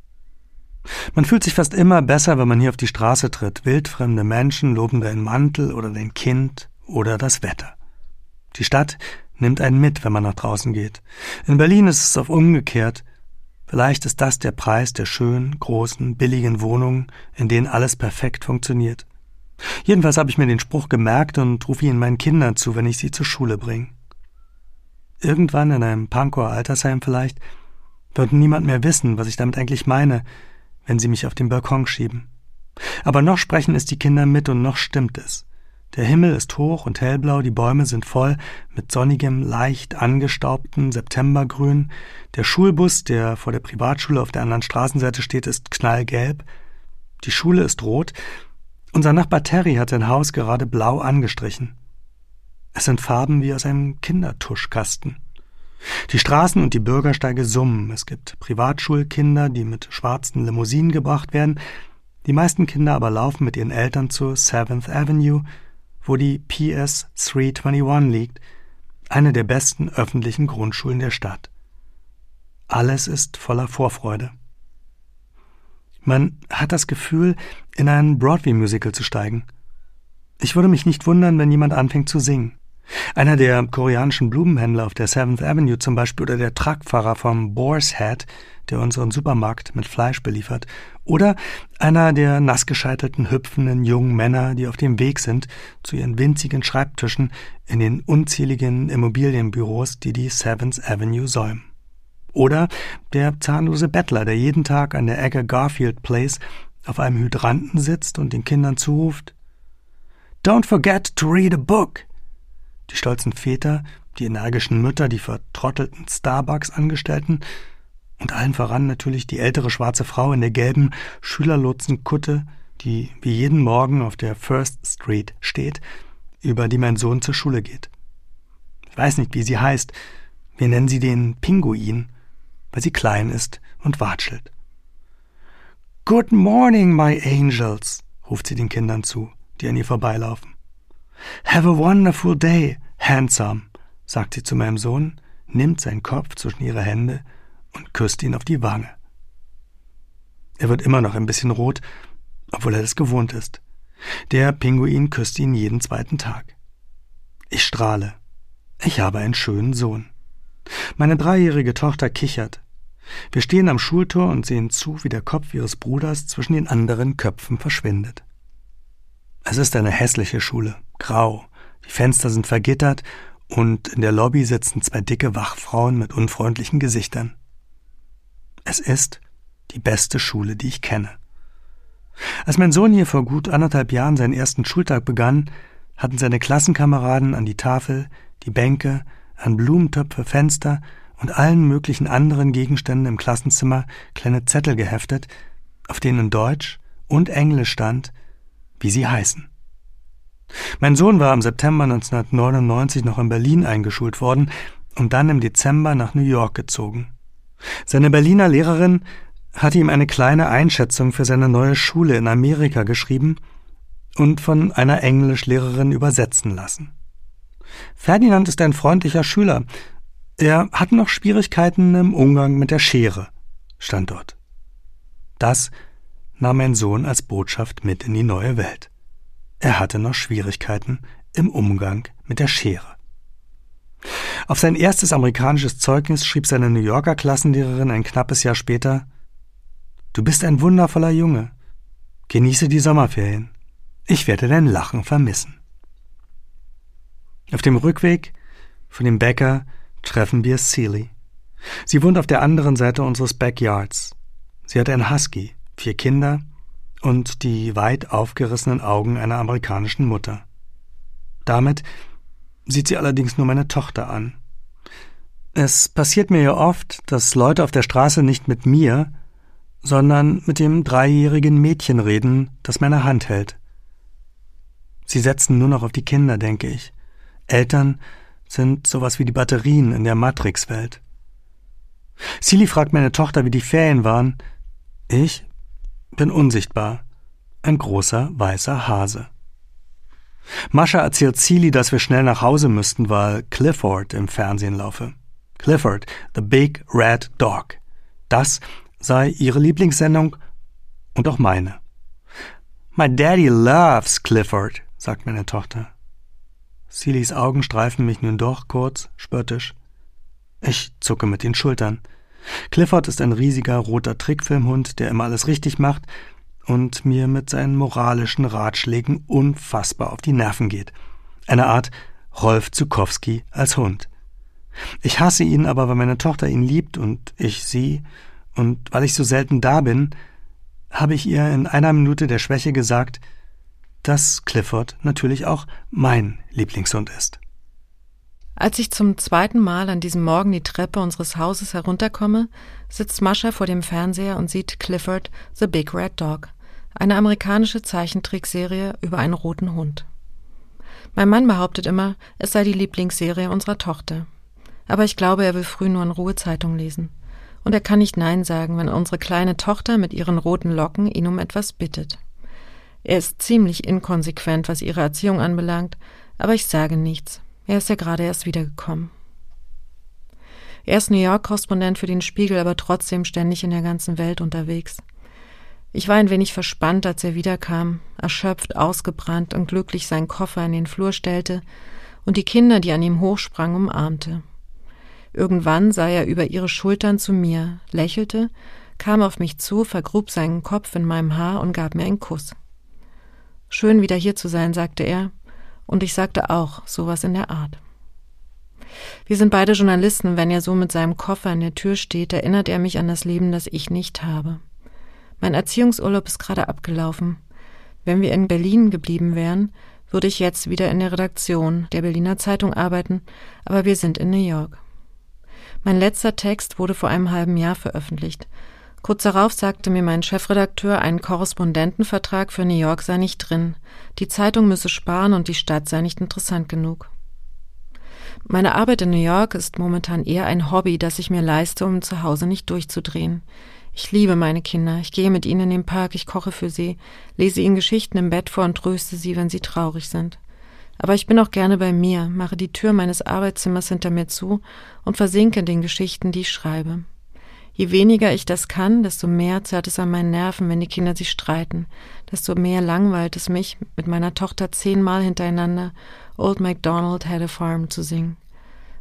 Man fühlt sich fast immer besser, wenn man hier auf die Straße tritt. Wildfremde Menschen loben deinen Mantel oder dein Kind oder das Wetter. Die Stadt nimmt einen mit, wenn man nach draußen geht. In Berlin ist es oft umgekehrt. Vielleicht ist das der Preis der schönen, großen, billigen Wohnungen, in denen alles perfekt funktioniert. Jedenfalls habe ich mir den Spruch gemerkt und rufe ihn meinen Kindern zu, wenn ich sie zur Schule bringe. Irgendwann in einem Pankower Altersheim vielleicht wird niemand mehr wissen, was ich damit eigentlich meine, wenn sie mich auf den Balkon schieben. Aber noch sprechen es die Kinder mit und noch stimmt es. Der Himmel ist hoch und hellblau, die Bäume sind voll mit sonnigem, leicht angestaubten Septembergrün. Der Schulbus, der vor der Privatschule auf der anderen Straßenseite steht, ist knallgelb. Die Schule ist rot. Unser Nachbar Terry hat sein Haus gerade blau angestrichen. Es sind Farben wie aus einem Kindertuschkasten. Die Straßen und die Bürgersteige summen. Es gibt Privatschulkinder, die mit schwarzen Limousinen gebracht werden. Die meisten Kinder aber laufen mit ihren Eltern zur Seventh Avenue, wo die PS 321 liegt, eine der besten öffentlichen Grundschulen der Stadt. Alles ist voller Vorfreude. Man hat das Gefühl, in ein Broadway-Musical zu steigen. Ich würde mich nicht wundern, wenn jemand anfängt zu singen. Einer der koreanischen Blumenhändler auf der Seventh Avenue zum Beispiel oder der Truckfahrer vom Boar's Head, der unseren Supermarkt mit Fleisch beliefert, oder einer der nassgescheitelten, hüpfenden jungen Männer, die auf dem Weg sind zu ihren winzigen Schreibtischen in den unzähligen Immobilienbüros, die die Seventh Avenue säumen. Oder der zahnlose Bettler, der jeden Tag an der Ecke Garfield Place auf einem Hydranten sitzt und den Kindern zuruft Don't forget to read a book. Die stolzen Väter, die energischen Mütter, die vertrottelten Starbucks-Angestellten und allen voran natürlich die ältere schwarze Frau in der gelben Schülerlotsenkutte, die wie jeden Morgen auf der First Street steht, über die mein Sohn zur Schule geht. Ich weiß nicht, wie sie heißt. Wir nennen sie den Pinguin, weil sie klein ist und watschelt. Good morning, my angels, ruft sie den Kindern zu, die an ihr vorbeilaufen. Have a wonderful day, handsome, sagt sie zu meinem Sohn, nimmt seinen Kopf zwischen ihre Hände und küsst ihn auf die Wange. Er wird immer noch ein bisschen rot, obwohl er das gewohnt ist. Der Pinguin küsst ihn jeden zweiten Tag. Ich strahle. Ich habe einen schönen Sohn. Meine dreijährige Tochter kichert. Wir stehen am Schultor und sehen zu, wie der Kopf ihres Bruders zwischen den anderen Köpfen verschwindet. Es ist eine hässliche Schule, grau, die Fenster sind vergittert und in der Lobby sitzen zwei dicke Wachfrauen mit unfreundlichen Gesichtern. Es ist die beste Schule, die ich kenne. Als mein Sohn hier vor gut anderthalb Jahren seinen ersten Schultag begann, hatten seine Klassenkameraden an die Tafel, die Bänke, an Blumentöpfe, Fenster und allen möglichen anderen Gegenständen im Klassenzimmer kleine Zettel geheftet, auf denen in Deutsch und Englisch stand, wie sie heißen. Mein Sohn war im September 1999 noch in Berlin eingeschult worden und dann im Dezember nach New York gezogen. Seine Berliner Lehrerin hatte ihm eine kleine Einschätzung für seine neue Schule in Amerika geschrieben und von einer Englischlehrerin übersetzen lassen. Ferdinand ist ein freundlicher Schüler. Er hat noch Schwierigkeiten im Umgang mit der Schere, stand dort. Das nahm mein Sohn als Botschaft mit in die neue Welt. Er hatte noch Schwierigkeiten im Umgang mit der Schere. Auf sein erstes amerikanisches Zeugnis schrieb seine New Yorker Klassenlehrerin ein knappes Jahr später Du bist ein wundervoller Junge. Genieße die Sommerferien. Ich werde dein Lachen vermissen. Auf dem Rückweg von dem Bäcker treffen wir Celie. Sie wohnt auf der anderen Seite unseres Backyards. Sie hat einen Husky, vier Kinder und die weit aufgerissenen Augen einer amerikanischen Mutter. Damit sieht sie allerdings nur meine Tochter an. Es passiert mir ja oft, dass Leute auf der Straße nicht mit mir, sondern mit dem dreijährigen Mädchen reden, das meine Hand hält. Sie setzen nur noch auf die Kinder, denke ich. Eltern sind sowas wie die Batterien in der Matrix-Welt. Silly fragt meine Tochter, wie die Ferien waren. Ich bin unsichtbar. Ein großer weißer Hase. Mascha erzählt Silly, dass wir schnell nach Hause müssten, weil Clifford im Fernsehen laufe. Clifford, the Big Red Dog. Das sei ihre Lieblingssendung und auch meine. My daddy loves Clifford, sagt meine Tochter. Cillys Augen streifen mich nun doch kurz, spöttisch. Ich zucke mit den Schultern. Clifford ist ein riesiger roter Trickfilmhund, der immer alles richtig macht und mir mit seinen moralischen Ratschlägen unfassbar auf die Nerven geht. Eine Art Rolf Zukowski als Hund. Ich hasse ihn aber, weil meine Tochter ihn liebt und ich sie, und weil ich so selten da bin, habe ich ihr in einer Minute der Schwäche gesagt, dass Clifford natürlich auch mein Lieblingshund ist. Als ich zum zweiten Mal an diesem Morgen die Treppe unseres Hauses herunterkomme, sitzt Mascha vor dem Fernseher und sieht Clifford the Big Red Dog, eine amerikanische Zeichentrickserie über einen roten Hund. Mein Mann behauptet immer, es sei die Lieblingsserie unserer Tochter. Aber ich glaube, er will früh nur in Ruhe Zeitung lesen. Und er kann nicht Nein sagen, wenn unsere kleine Tochter mit ihren roten Locken ihn um etwas bittet. Er ist ziemlich inkonsequent, was ihre Erziehung anbelangt, aber ich sage nichts. Er ist ja gerade erst wiedergekommen. Er ist New York-Korrespondent für den Spiegel, aber trotzdem ständig in der ganzen Welt unterwegs. Ich war ein wenig verspannt, als er wiederkam, erschöpft, ausgebrannt und glücklich seinen Koffer in den Flur stellte und die Kinder, die an ihm hochsprangen, umarmte. Irgendwann sah er über ihre Schultern zu mir, lächelte, kam auf mich zu, vergrub seinen Kopf in meinem Haar und gab mir einen Kuss. Schön wieder hier zu sein, sagte er, und ich sagte auch sowas in der Art. Wir sind beide Journalisten, wenn er so mit seinem Koffer in der Tür steht, erinnert er mich an das Leben, das ich nicht habe. Mein Erziehungsurlaub ist gerade abgelaufen. Wenn wir in Berlin geblieben wären, würde ich jetzt wieder in der Redaktion der Berliner Zeitung arbeiten, aber wir sind in New York. Mein letzter Text wurde vor einem halben Jahr veröffentlicht. Kurz darauf sagte mir mein Chefredakteur, ein Korrespondentenvertrag für New York sei nicht drin. Die Zeitung müsse sparen und die Stadt sei nicht interessant genug. Meine Arbeit in New York ist momentan eher ein Hobby, das ich mir leiste, um zu Hause nicht durchzudrehen. Ich liebe meine Kinder. Ich gehe mit ihnen in den Park, ich koche für sie, lese ihnen Geschichten im Bett vor und tröste sie, wenn sie traurig sind. Aber ich bin auch gerne bei mir, mache die Tür meines Arbeitszimmers hinter mir zu und versinke in den Geschichten, die ich schreibe. Je weniger ich das kann, desto mehr zerrt es an meinen Nerven, wenn die Kinder sich streiten, desto mehr langweilt es mich, mit meiner Tochter zehnmal hintereinander Old MacDonald had a farm zu singen.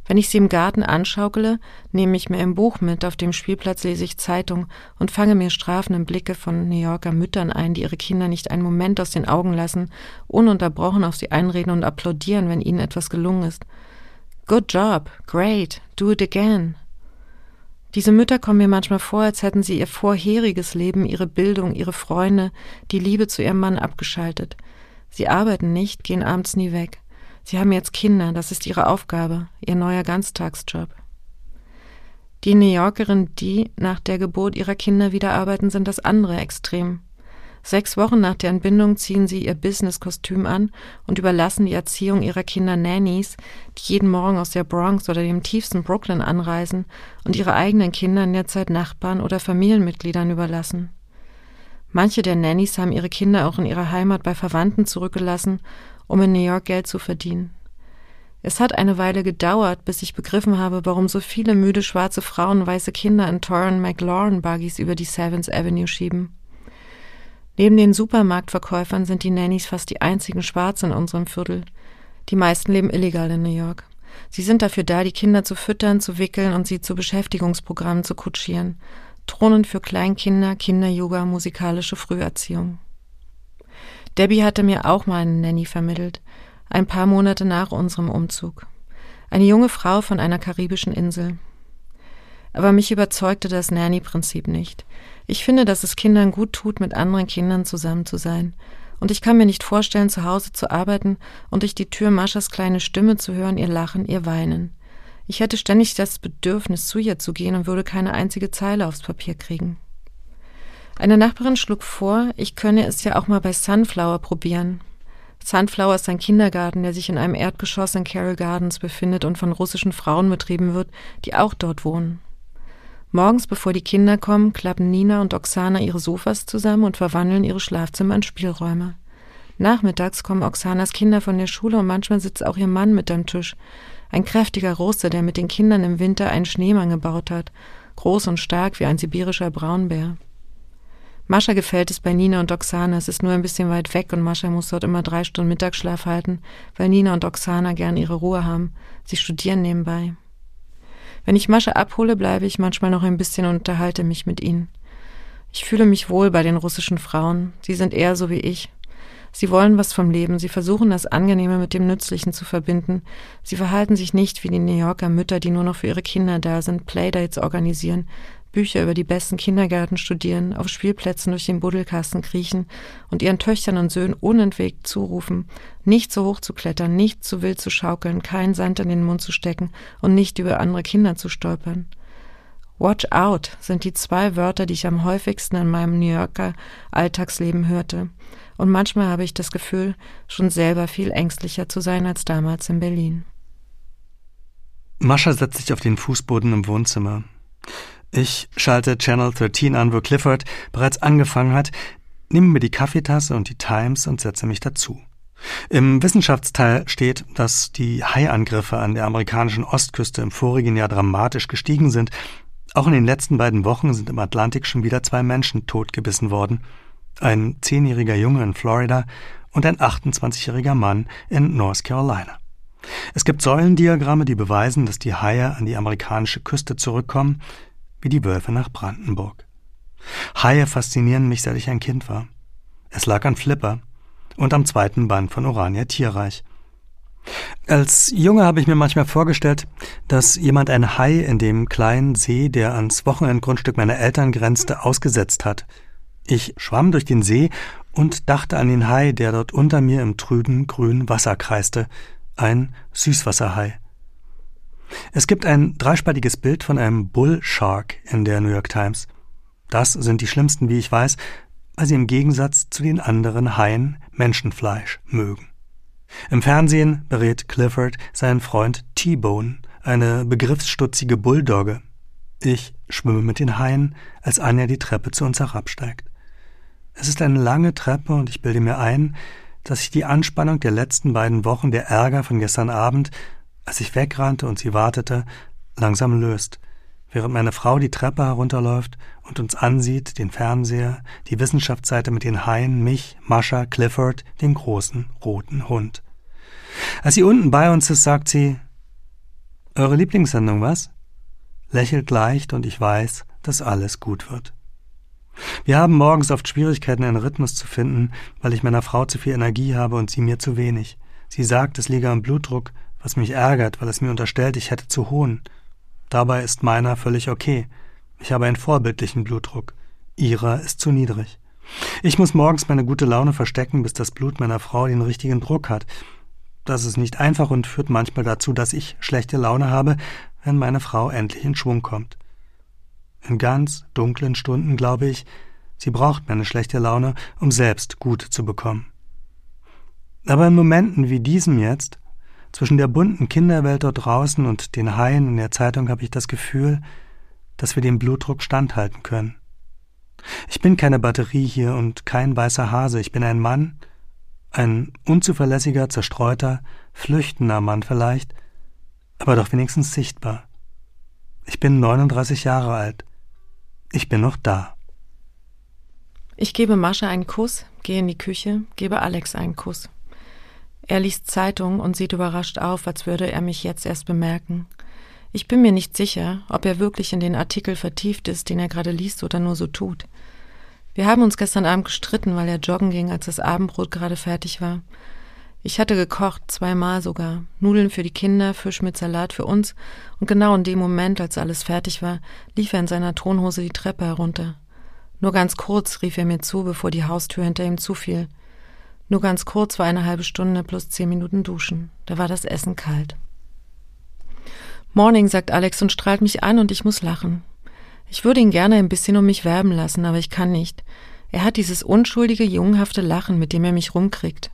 Wenn ich sie im Garten anschaukele, nehme ich mir ein Buch mit, auf dem Spielplatz lese ich Zeitung und fange mir strafende Blicke von New Yorker Müttern ein, die ihre Kinder nicht einen Moment aus den Augen lassen, ununterbrochen auf sie einreden und applaudieren, wenn ihnen etwas gelungen ist. Good job, great, do it again. Diese Mütter kommen mir manchmal vor, als hätten sie ihr vorheriges Leben, ihre Bildung, ihre Freunde, die Liebe zu ihrem Mann abgeschaltet. Sie arbeiten nicht, gehen abends nie weg. Sie haben jetzt Kinder, das ist ihre Aufgabe, ihr neuer Ganztagsjob. Die New Yorkerin, die nach der Geburt ihrer Kinder wieder arbeiten, sind das andere Extrem. Sechs Wochen nach der Entbindung ziehen sie ihr Businesskostüm an und überlassen die Erziehung ihrer Kinder Nannies, die jeden Morgen aus der Bronx oder dem tiefsten Brooklyn anreisen und ihre eigenen Kinder in der Zeit Nachbarn oder Familienmitgliedern überlassen. Manche der Nannies haben ihre Kinder auch in ihrer Heimat bei Verwandten zurückgelassen, um in New York Geld zu verdienen. Es hat eine Weile gedauert, bis ich begriffen habe, warum so viele müde schwarze Frauen weiße Kinder in teuren McLaurin-Buggies über die Seventh Avenue schieben. Neben den Supermarktverkäufern sind die Nannies fast die einzigen Schwarzen in unserem Viertel. Die meisten leben illegal in New York. Sie sind dafür da, die Kinder zu füttern, zu wickeln und sie zu Beschäftigungsprogrammen zu kutschieren. Thronen für Kleinkinder, Kinderyoga, musikalische Früherziehung. Debbie hatte mir auch mal eine Nanny vermittelt, ein paar Monate nach unserem Umzug. Eine junge Frau von einer karibischen Insel. Aber mich überzeugte das Nanny-Prinzip nicht. Ich finde, dass es Kindern gut tut, mit anderen Kindern zusammen zu sein. Und ich kann mir nicht vorstellen, zu Hause zu arbeiten und durch die Tür Maschas kleine Stimme zu hören, ihr Lachen, ihr Weinen. Ich hätte ständig das Bedürfnis, zu ihr zu gehen und würde keine einzige Zeile aufs Papier kriegen. Eine Nachbarin schlug vor, ich könne es ja auch mal bei Sunflower probieren. Sunflower ist ein Kindergarten, der sich in einem Erdgeschoss in Carroll Gardens befindet und von russischen Frauen betrieben wird, die auch dort wohnen. Morgens, bevor die Kinder kommen, klappen Nina und Oksana ihre Sofas zusammen und verwandeln ihre Schlafzimmer in Spielräume. Nachmittags kommen Oksanas Kinder von der Schule und manchmal sitzt auch ihr Mann mit am Tisch. Ein kräftiger Russe, der mit den Kindern im Winter einen Schneemann gebaut hat, groß und stark wie ein sibirischer Braunbär. Mascha gefällt es bei Nina und Oksana. Es ist nur ein bisschen weit weg und Mascha muss dort immer drei Stunden Mittagsschlaf halten, weil Nina und Oksana gern ihre Ruhe haben. Sie studieren nebenbei. Wenn ich Mascha abhole, bleibe ich manchmal noch ein bisschen und unterhalte mich mit ihnen. Ich fühle mich wohl bei den russischen Frauen. Sie sind eher so wie ich. Sie wollen was vom Leben. Sie versuchen das Angenehme mit dem Nützlichen zu verbinden. Sie verhalten sich nicht wie die New Yorker Mütter, die nur noch für ihre Kinder da sind, Playdates organisieren, Bücher über die besten Kindergärten studieren, auf Spielplätzen durch den Buddelkasten kriechen und ihren Töchtern und Söhnen unentwegt zurufen, nicht so hoch zu klettern, nicht zu wild zu schaukeln, keinen Sand in den Mund zu stecken und nicht über andere Kinder zu stolpern. Watch out sind die zwei Wörter, die ich am häufigsten in meinem New Yorker Alltagsleben hörte. Und manchmal habe ich das Gefühl, schon selber viel ängstlicher zu sein als damals in Berlin. Mascha setzt sich auf den Fußboden im Wohnzimmer. Ich schalte Channel 13 an, wo Clifford bereits angefangen hat, nehme mir die Kaffeetasse und die Times und setze mich dazu. Im Wissenschaftsteil steht, dass die Haiangriffe an der amerikanischen Ostküste im vorigen Jahr dramatisch gestiegen sind. Auch in den letzten beiden Wochen sind im Atlantik schon wieder zwei Menschen totgebissen worden. Ein zehnjähriger Junge in Florida und ein 28-jähriger Mann in North Carolina. Es gibt Säulendiagramme, die beweisen, dass die Haie an die amerikanische Küste zurückkommen wie die Wölfe nach Brandenburg. Haie faszinieren mich, seit ich ein Kind war. Es lag an Flipper und am zweiten Band von Orania Tierreich. Als Junge habe ich mir manchmal vorgestellt, dass jemand ein Hai in dem kleinen See, der ans Wochenendgrundstück meiner Eltern grenzte, ausgesetzt hat. Ich schwamm durch den See und dachte an den Hai, der dort unter mir im trüben, grünen Wasser kreiste. Ein Süßwasserhai. Es gibt ein dreispaltiges Bild von einem Bull Shark in der New York Times. Das sind die schlimmsten, wie ich weiß, weil sie im Gegensatz zu den anderen Haien Menschenfleisch mögen. Im Fernsehen berät Clifford seinen Freund T-Bone, eine begriffsstutzige Bulldogge. Ich schwimme mit den Haien, als Anja die Treppe zu uns herabsteigt. Es ist eine lange Treppe und ich bilde mir ein, dass sich die Anspannung der letzten beiden Wochen, der Ärger von gestern Abend, als ich wegrannte und sie wartete, langsam löst während meine Frau die Treppe herunterläuft und uns ansieht, den Fernseher, die Wissenschaftsseite mit den Haien, mich, Mascha, Clifford, den großen roten Hund. Als sie unten bei uns ist, sagt sie Eure Lieblingssendung, was? lächelt leicht und ich weiß, dass alles gut wird. Wir haben morgens oft Schwierigkeiten, einen Rhythmus zu finden, weil ich meiner Frau zu viel Energie habe und sie mir zu wenig. Sie sagt, es liege am Blutdruck, was mich ärgert, weil es mir unterstellt, ich hätte zu hohen. Dabei ist meiner völlig okay. Ich habe einen vorbildlichen Blutdruck. Ihrer ist zu niedrig. Ich muss morgens meine gute Laune verstecken, bis das Blut meiner Frau den richtigen Druck hat. Das ist nicht einfach und führt manchmal dazu, dass ich schlechte Laune habe, wenn meine Frau endlich in Schwung kommt. In ganz dunklen Stunden glaube ich, sie braucht meine schlechte Laune, um selbst gut zu bekommen. Aber in Momenten wie diesem jetzt zwischen der bunten Kinderwelt dort draußen und den Haien in der Zeitung habe ich das Gefühl, dass wir dem Blutdruck standhalten können. Ich bin keine Batterie hier und kein weißer Hase, ich bin ein Mann, ein unzuverlässiger, zerstreuter, flüchtender Mann vielleicht, aber doch wenigstens sichtbar. Ich bin 39 Jahre alt. Ich bin noch da. Ich gebe Mascha einen Kuss, gehe in die Küche, gebe Alex einen Kuss. Er liest Zeitung und sieht überrascht auf, als würde er mich jetzt erst bemerken. Ich bin mir nicht sicher, ob er wirklich in den Artikel vertieft ist, den er gerade liest oder nur so tut. Wir haben uns gestern Abend gestritten, weil er joggen ging, als das Abendbrot gerade fertig war. Ich hatte gekocht, zweimal sogar. Nudeln für die Kinder, Fisch mit Salat für uns. Und genau in dem Moment, als alles fertig war, lief er in seiner Tonhose die Treppe herunter. Nur ganz kurz rief er mir zu, bevor die Haustür hinter ihm zufiel. Nur ganz kurz war eine halbe Stunde plus zehn Minuten duschen. Da war das Essen kalt. Morning, sagt Alex und strahlt mich an und ich muss lachen. Ich würde ihn gerne ein bisschen um mich werben lassen, aber ich kann nicht. Er hat dieses unschuldige, jungenhafte Lachen, mit dem er mich rumkriegt.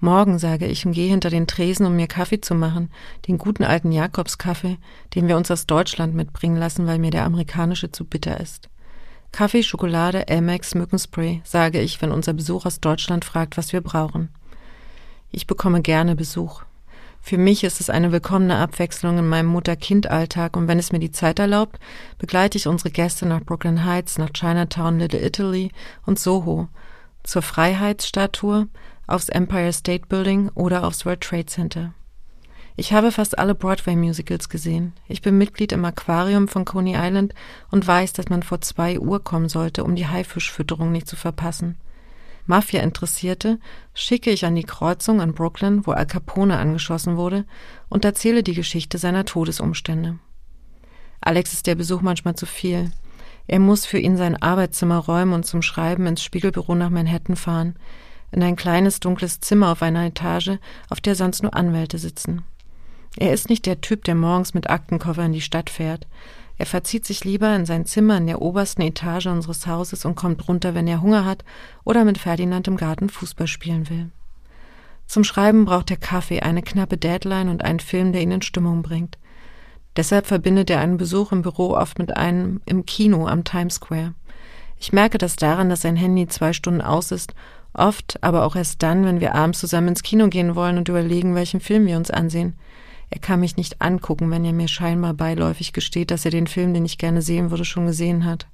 Morgen, sage ich und gehe hinter den Tresen, um mir Kaffee zu machen, den guten alten Jakobskaffee, den wir uns aus Deutschland mitbringen lassen, weil mir der amerikanische zu bitter ist. Kaffee, Schokolade, Amex, Mückenspray, sage ich, wenn unser Besuch aus Deutschland fragt, was wir brauchen. Ich bekomme gerne Besuch. Für mich ist es eine willkommene Abwechslung in meinem Mutter-Kind-Alltag und wenn es mir die Zeit erlaubt, begleite ich unsere Gäste nach Brooklyn Heights, nach Chinatown, Little Italy und Soho, zur Freiheitsstatue, aufs Empire State Building oder aufs World Trade Center. Ich habe fast alle Broadway-Musicals gesehen. Ich bin Mitglied im Aquarium von Coney Island und weiß, dass man vor zwei Uhr kommen sollte, um die Haifischfütterung nicht zu verpassen. Mafia-Interessierte schicke ich an die Kreuzung in Brooklyn, wo Al Capone angeschossen wurde, und erzähle die Geschichte seiner Todesumstände. Alex ist der Besuch manchmal zu viel. Er muss für ihn sein Arbeitszimmer räumen und zum Schreiben ins Spiegelbüro nach Manhattan fahren, in ein kleines dunkles Zimmer auf einer Etage, auf der sonst nur Anwälte sitzen. Er ist nicht der Typ, der morgens mit Aktenkoffer in die Stadt fährt. Er verzieht sich lieber in sein Zimmer in der obersten Etage unseres Hauses und kommt runter, wenn er Hunger hat oder mit Ferdinand im Garten Fußball spielen will. Zum Schreiben braucht er Kaffee, eine knappe Deadline und einen Film, der ihn in Stimmung bringt. Deshalb verbindet er einen Besuch im Büro oft mit einem im Kino am Times Square. Ich merke das daran, dass sein Handy zwei Stunden aus ist, oft aber auch erst dann, wenn wir abends zusammen ins Kino gehen wollen und überlegen, welchen Film wir uns ansehen. Er kann mich nicht angucken, wenn er mir scheinbar beiläufig gesteht, dass er den Film, den ich gerne sehen würde, schon gesehen hat.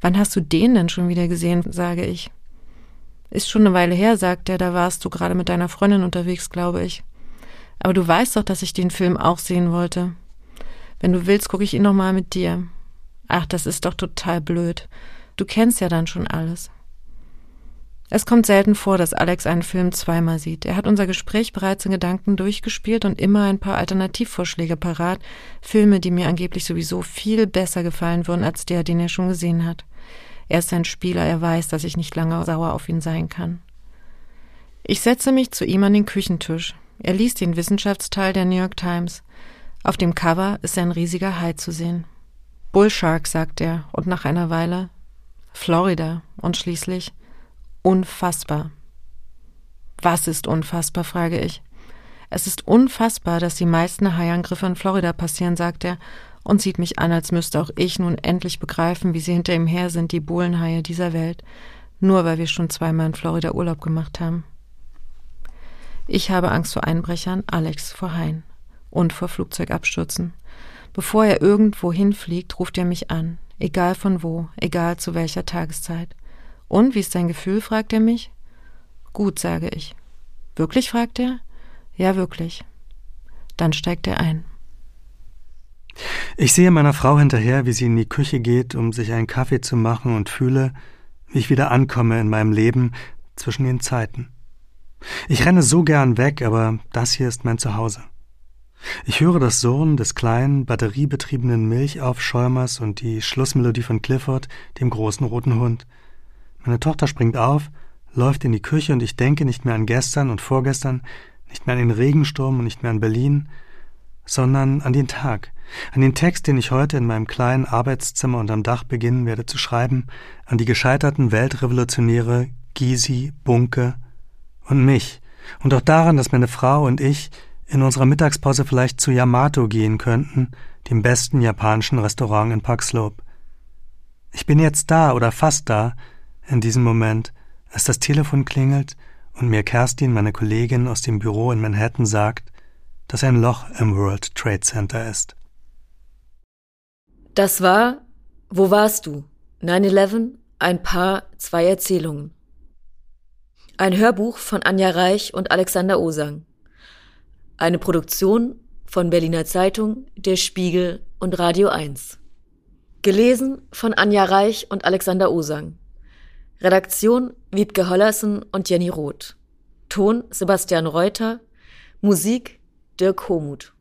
Wann hast du den denn schon wieder gesehen? sage ich. Ist schon eine Weile her, sagt er, da warst du gerade mit deiner Freundin unterwegs, glaube ich. Aber du weißt doch, dass ich den Film auch sehen wollte. Wenn du willst, gucke ich ihn nochmal mit dir. Ach, das ist doch total blöd. Du kennst ja dann schon alles. Es kommt selten vor, dass Alex einen Film zweimal sieht. Er hat unser Gespräch bereits in Gedanken durchgespielt und immer ein paar Alternativvorschläge parat, Filme, die mir angeblich sowieso viel besser gefallen würden als der, den er schon gesehen hat. Er ist ein Spieler, er weiß, dass ich nicht lange sauer auf ihn sein kann. Ich setze mich zu ihm an den Küchentisch. Er liest den Wissenschaftsteil der New York Times. Auf dem Cover ist ein riesiger Hai zu sehen. Bullshark, sagt er, und nach einer Weile Florida und schließlich unfassbar. Was ist unfassbar, frage ich. Es ist unfassbar, dass die meisten Haiangriffe in Florida passieren, sagt er und sieht mich an, als müsste auch ich nun endlich begreifen, wie sie hinter ihm her sind, die Bullenhaie dieser Welt, nur weil wir schon zweimal in Florida Urlaub gemacht haben. Ich habe Angst vor Einbrechern, Alex vor Haien und vor Flugzeugabstürzen. Bevor er irgendwo hinfliegt, ruft er mich an, egal von wo, egal zu welcher Tageszeit. Und wie ist dein Gefühl? fragt er mich. Gut, sage ich. Wirklich? fragt er. Ja, wirklich. Dann steigt er ein. Ich sehe meiner Frau hinterher, wie sie in die Küche geht, um sich einen Kaffee zu machen und fühle, wie ich wieder ankomme in meinem Leben zwischen den Zeiten. Ich renne so gern weg, aber das hier ist mein Zuhause. Ich höre das Surren des kleinen, batteriebetriebenen Milchaufschäumers und die Schlussmelodie von Clifford, dem großen roten Hund. Meine Tochter springt auf, läuft in die Küche und ich denke nicht mehr an gestern und vorgestern, nicht mehr an den Regensturm und nicht mehr an Berlin, sondern an den Tag, an den Text, den ich heute in meinem kleinen Arbeitszimmer unterm Dach beginnen werde zu schreiben, an die gescheiterten Weltrevolutionäre Gysi, Bunke und mich, und auch daran, dass meine Frau und ich in unserer Mittagspause vielleicht zu Yamato gehen könnten, dem besten japanischen Restaurant in Park Slope. Ich bin jetzt da oder fast da, in diesem Moment, als das Telefon klingelt und mir Kerstin, meine Kollegin aus dem Büro in Manhattan, sagt, dass ein Loch im World Trade Center ist. Das war Wo warst du? 9-11, ein Paar, zwei Erzählungen. Ein Hörbuch von Anja Reich und Alexander Osang. Eine Produktion von Berliner Zeitung, Der Spiegel und Radio 1. Gelesen von Anja Reich und Alexander Osang. Redaktion Wiebke Hollersen und Jenny Roth. Ton Sebastian Reuter. Musik Dirk Homuth.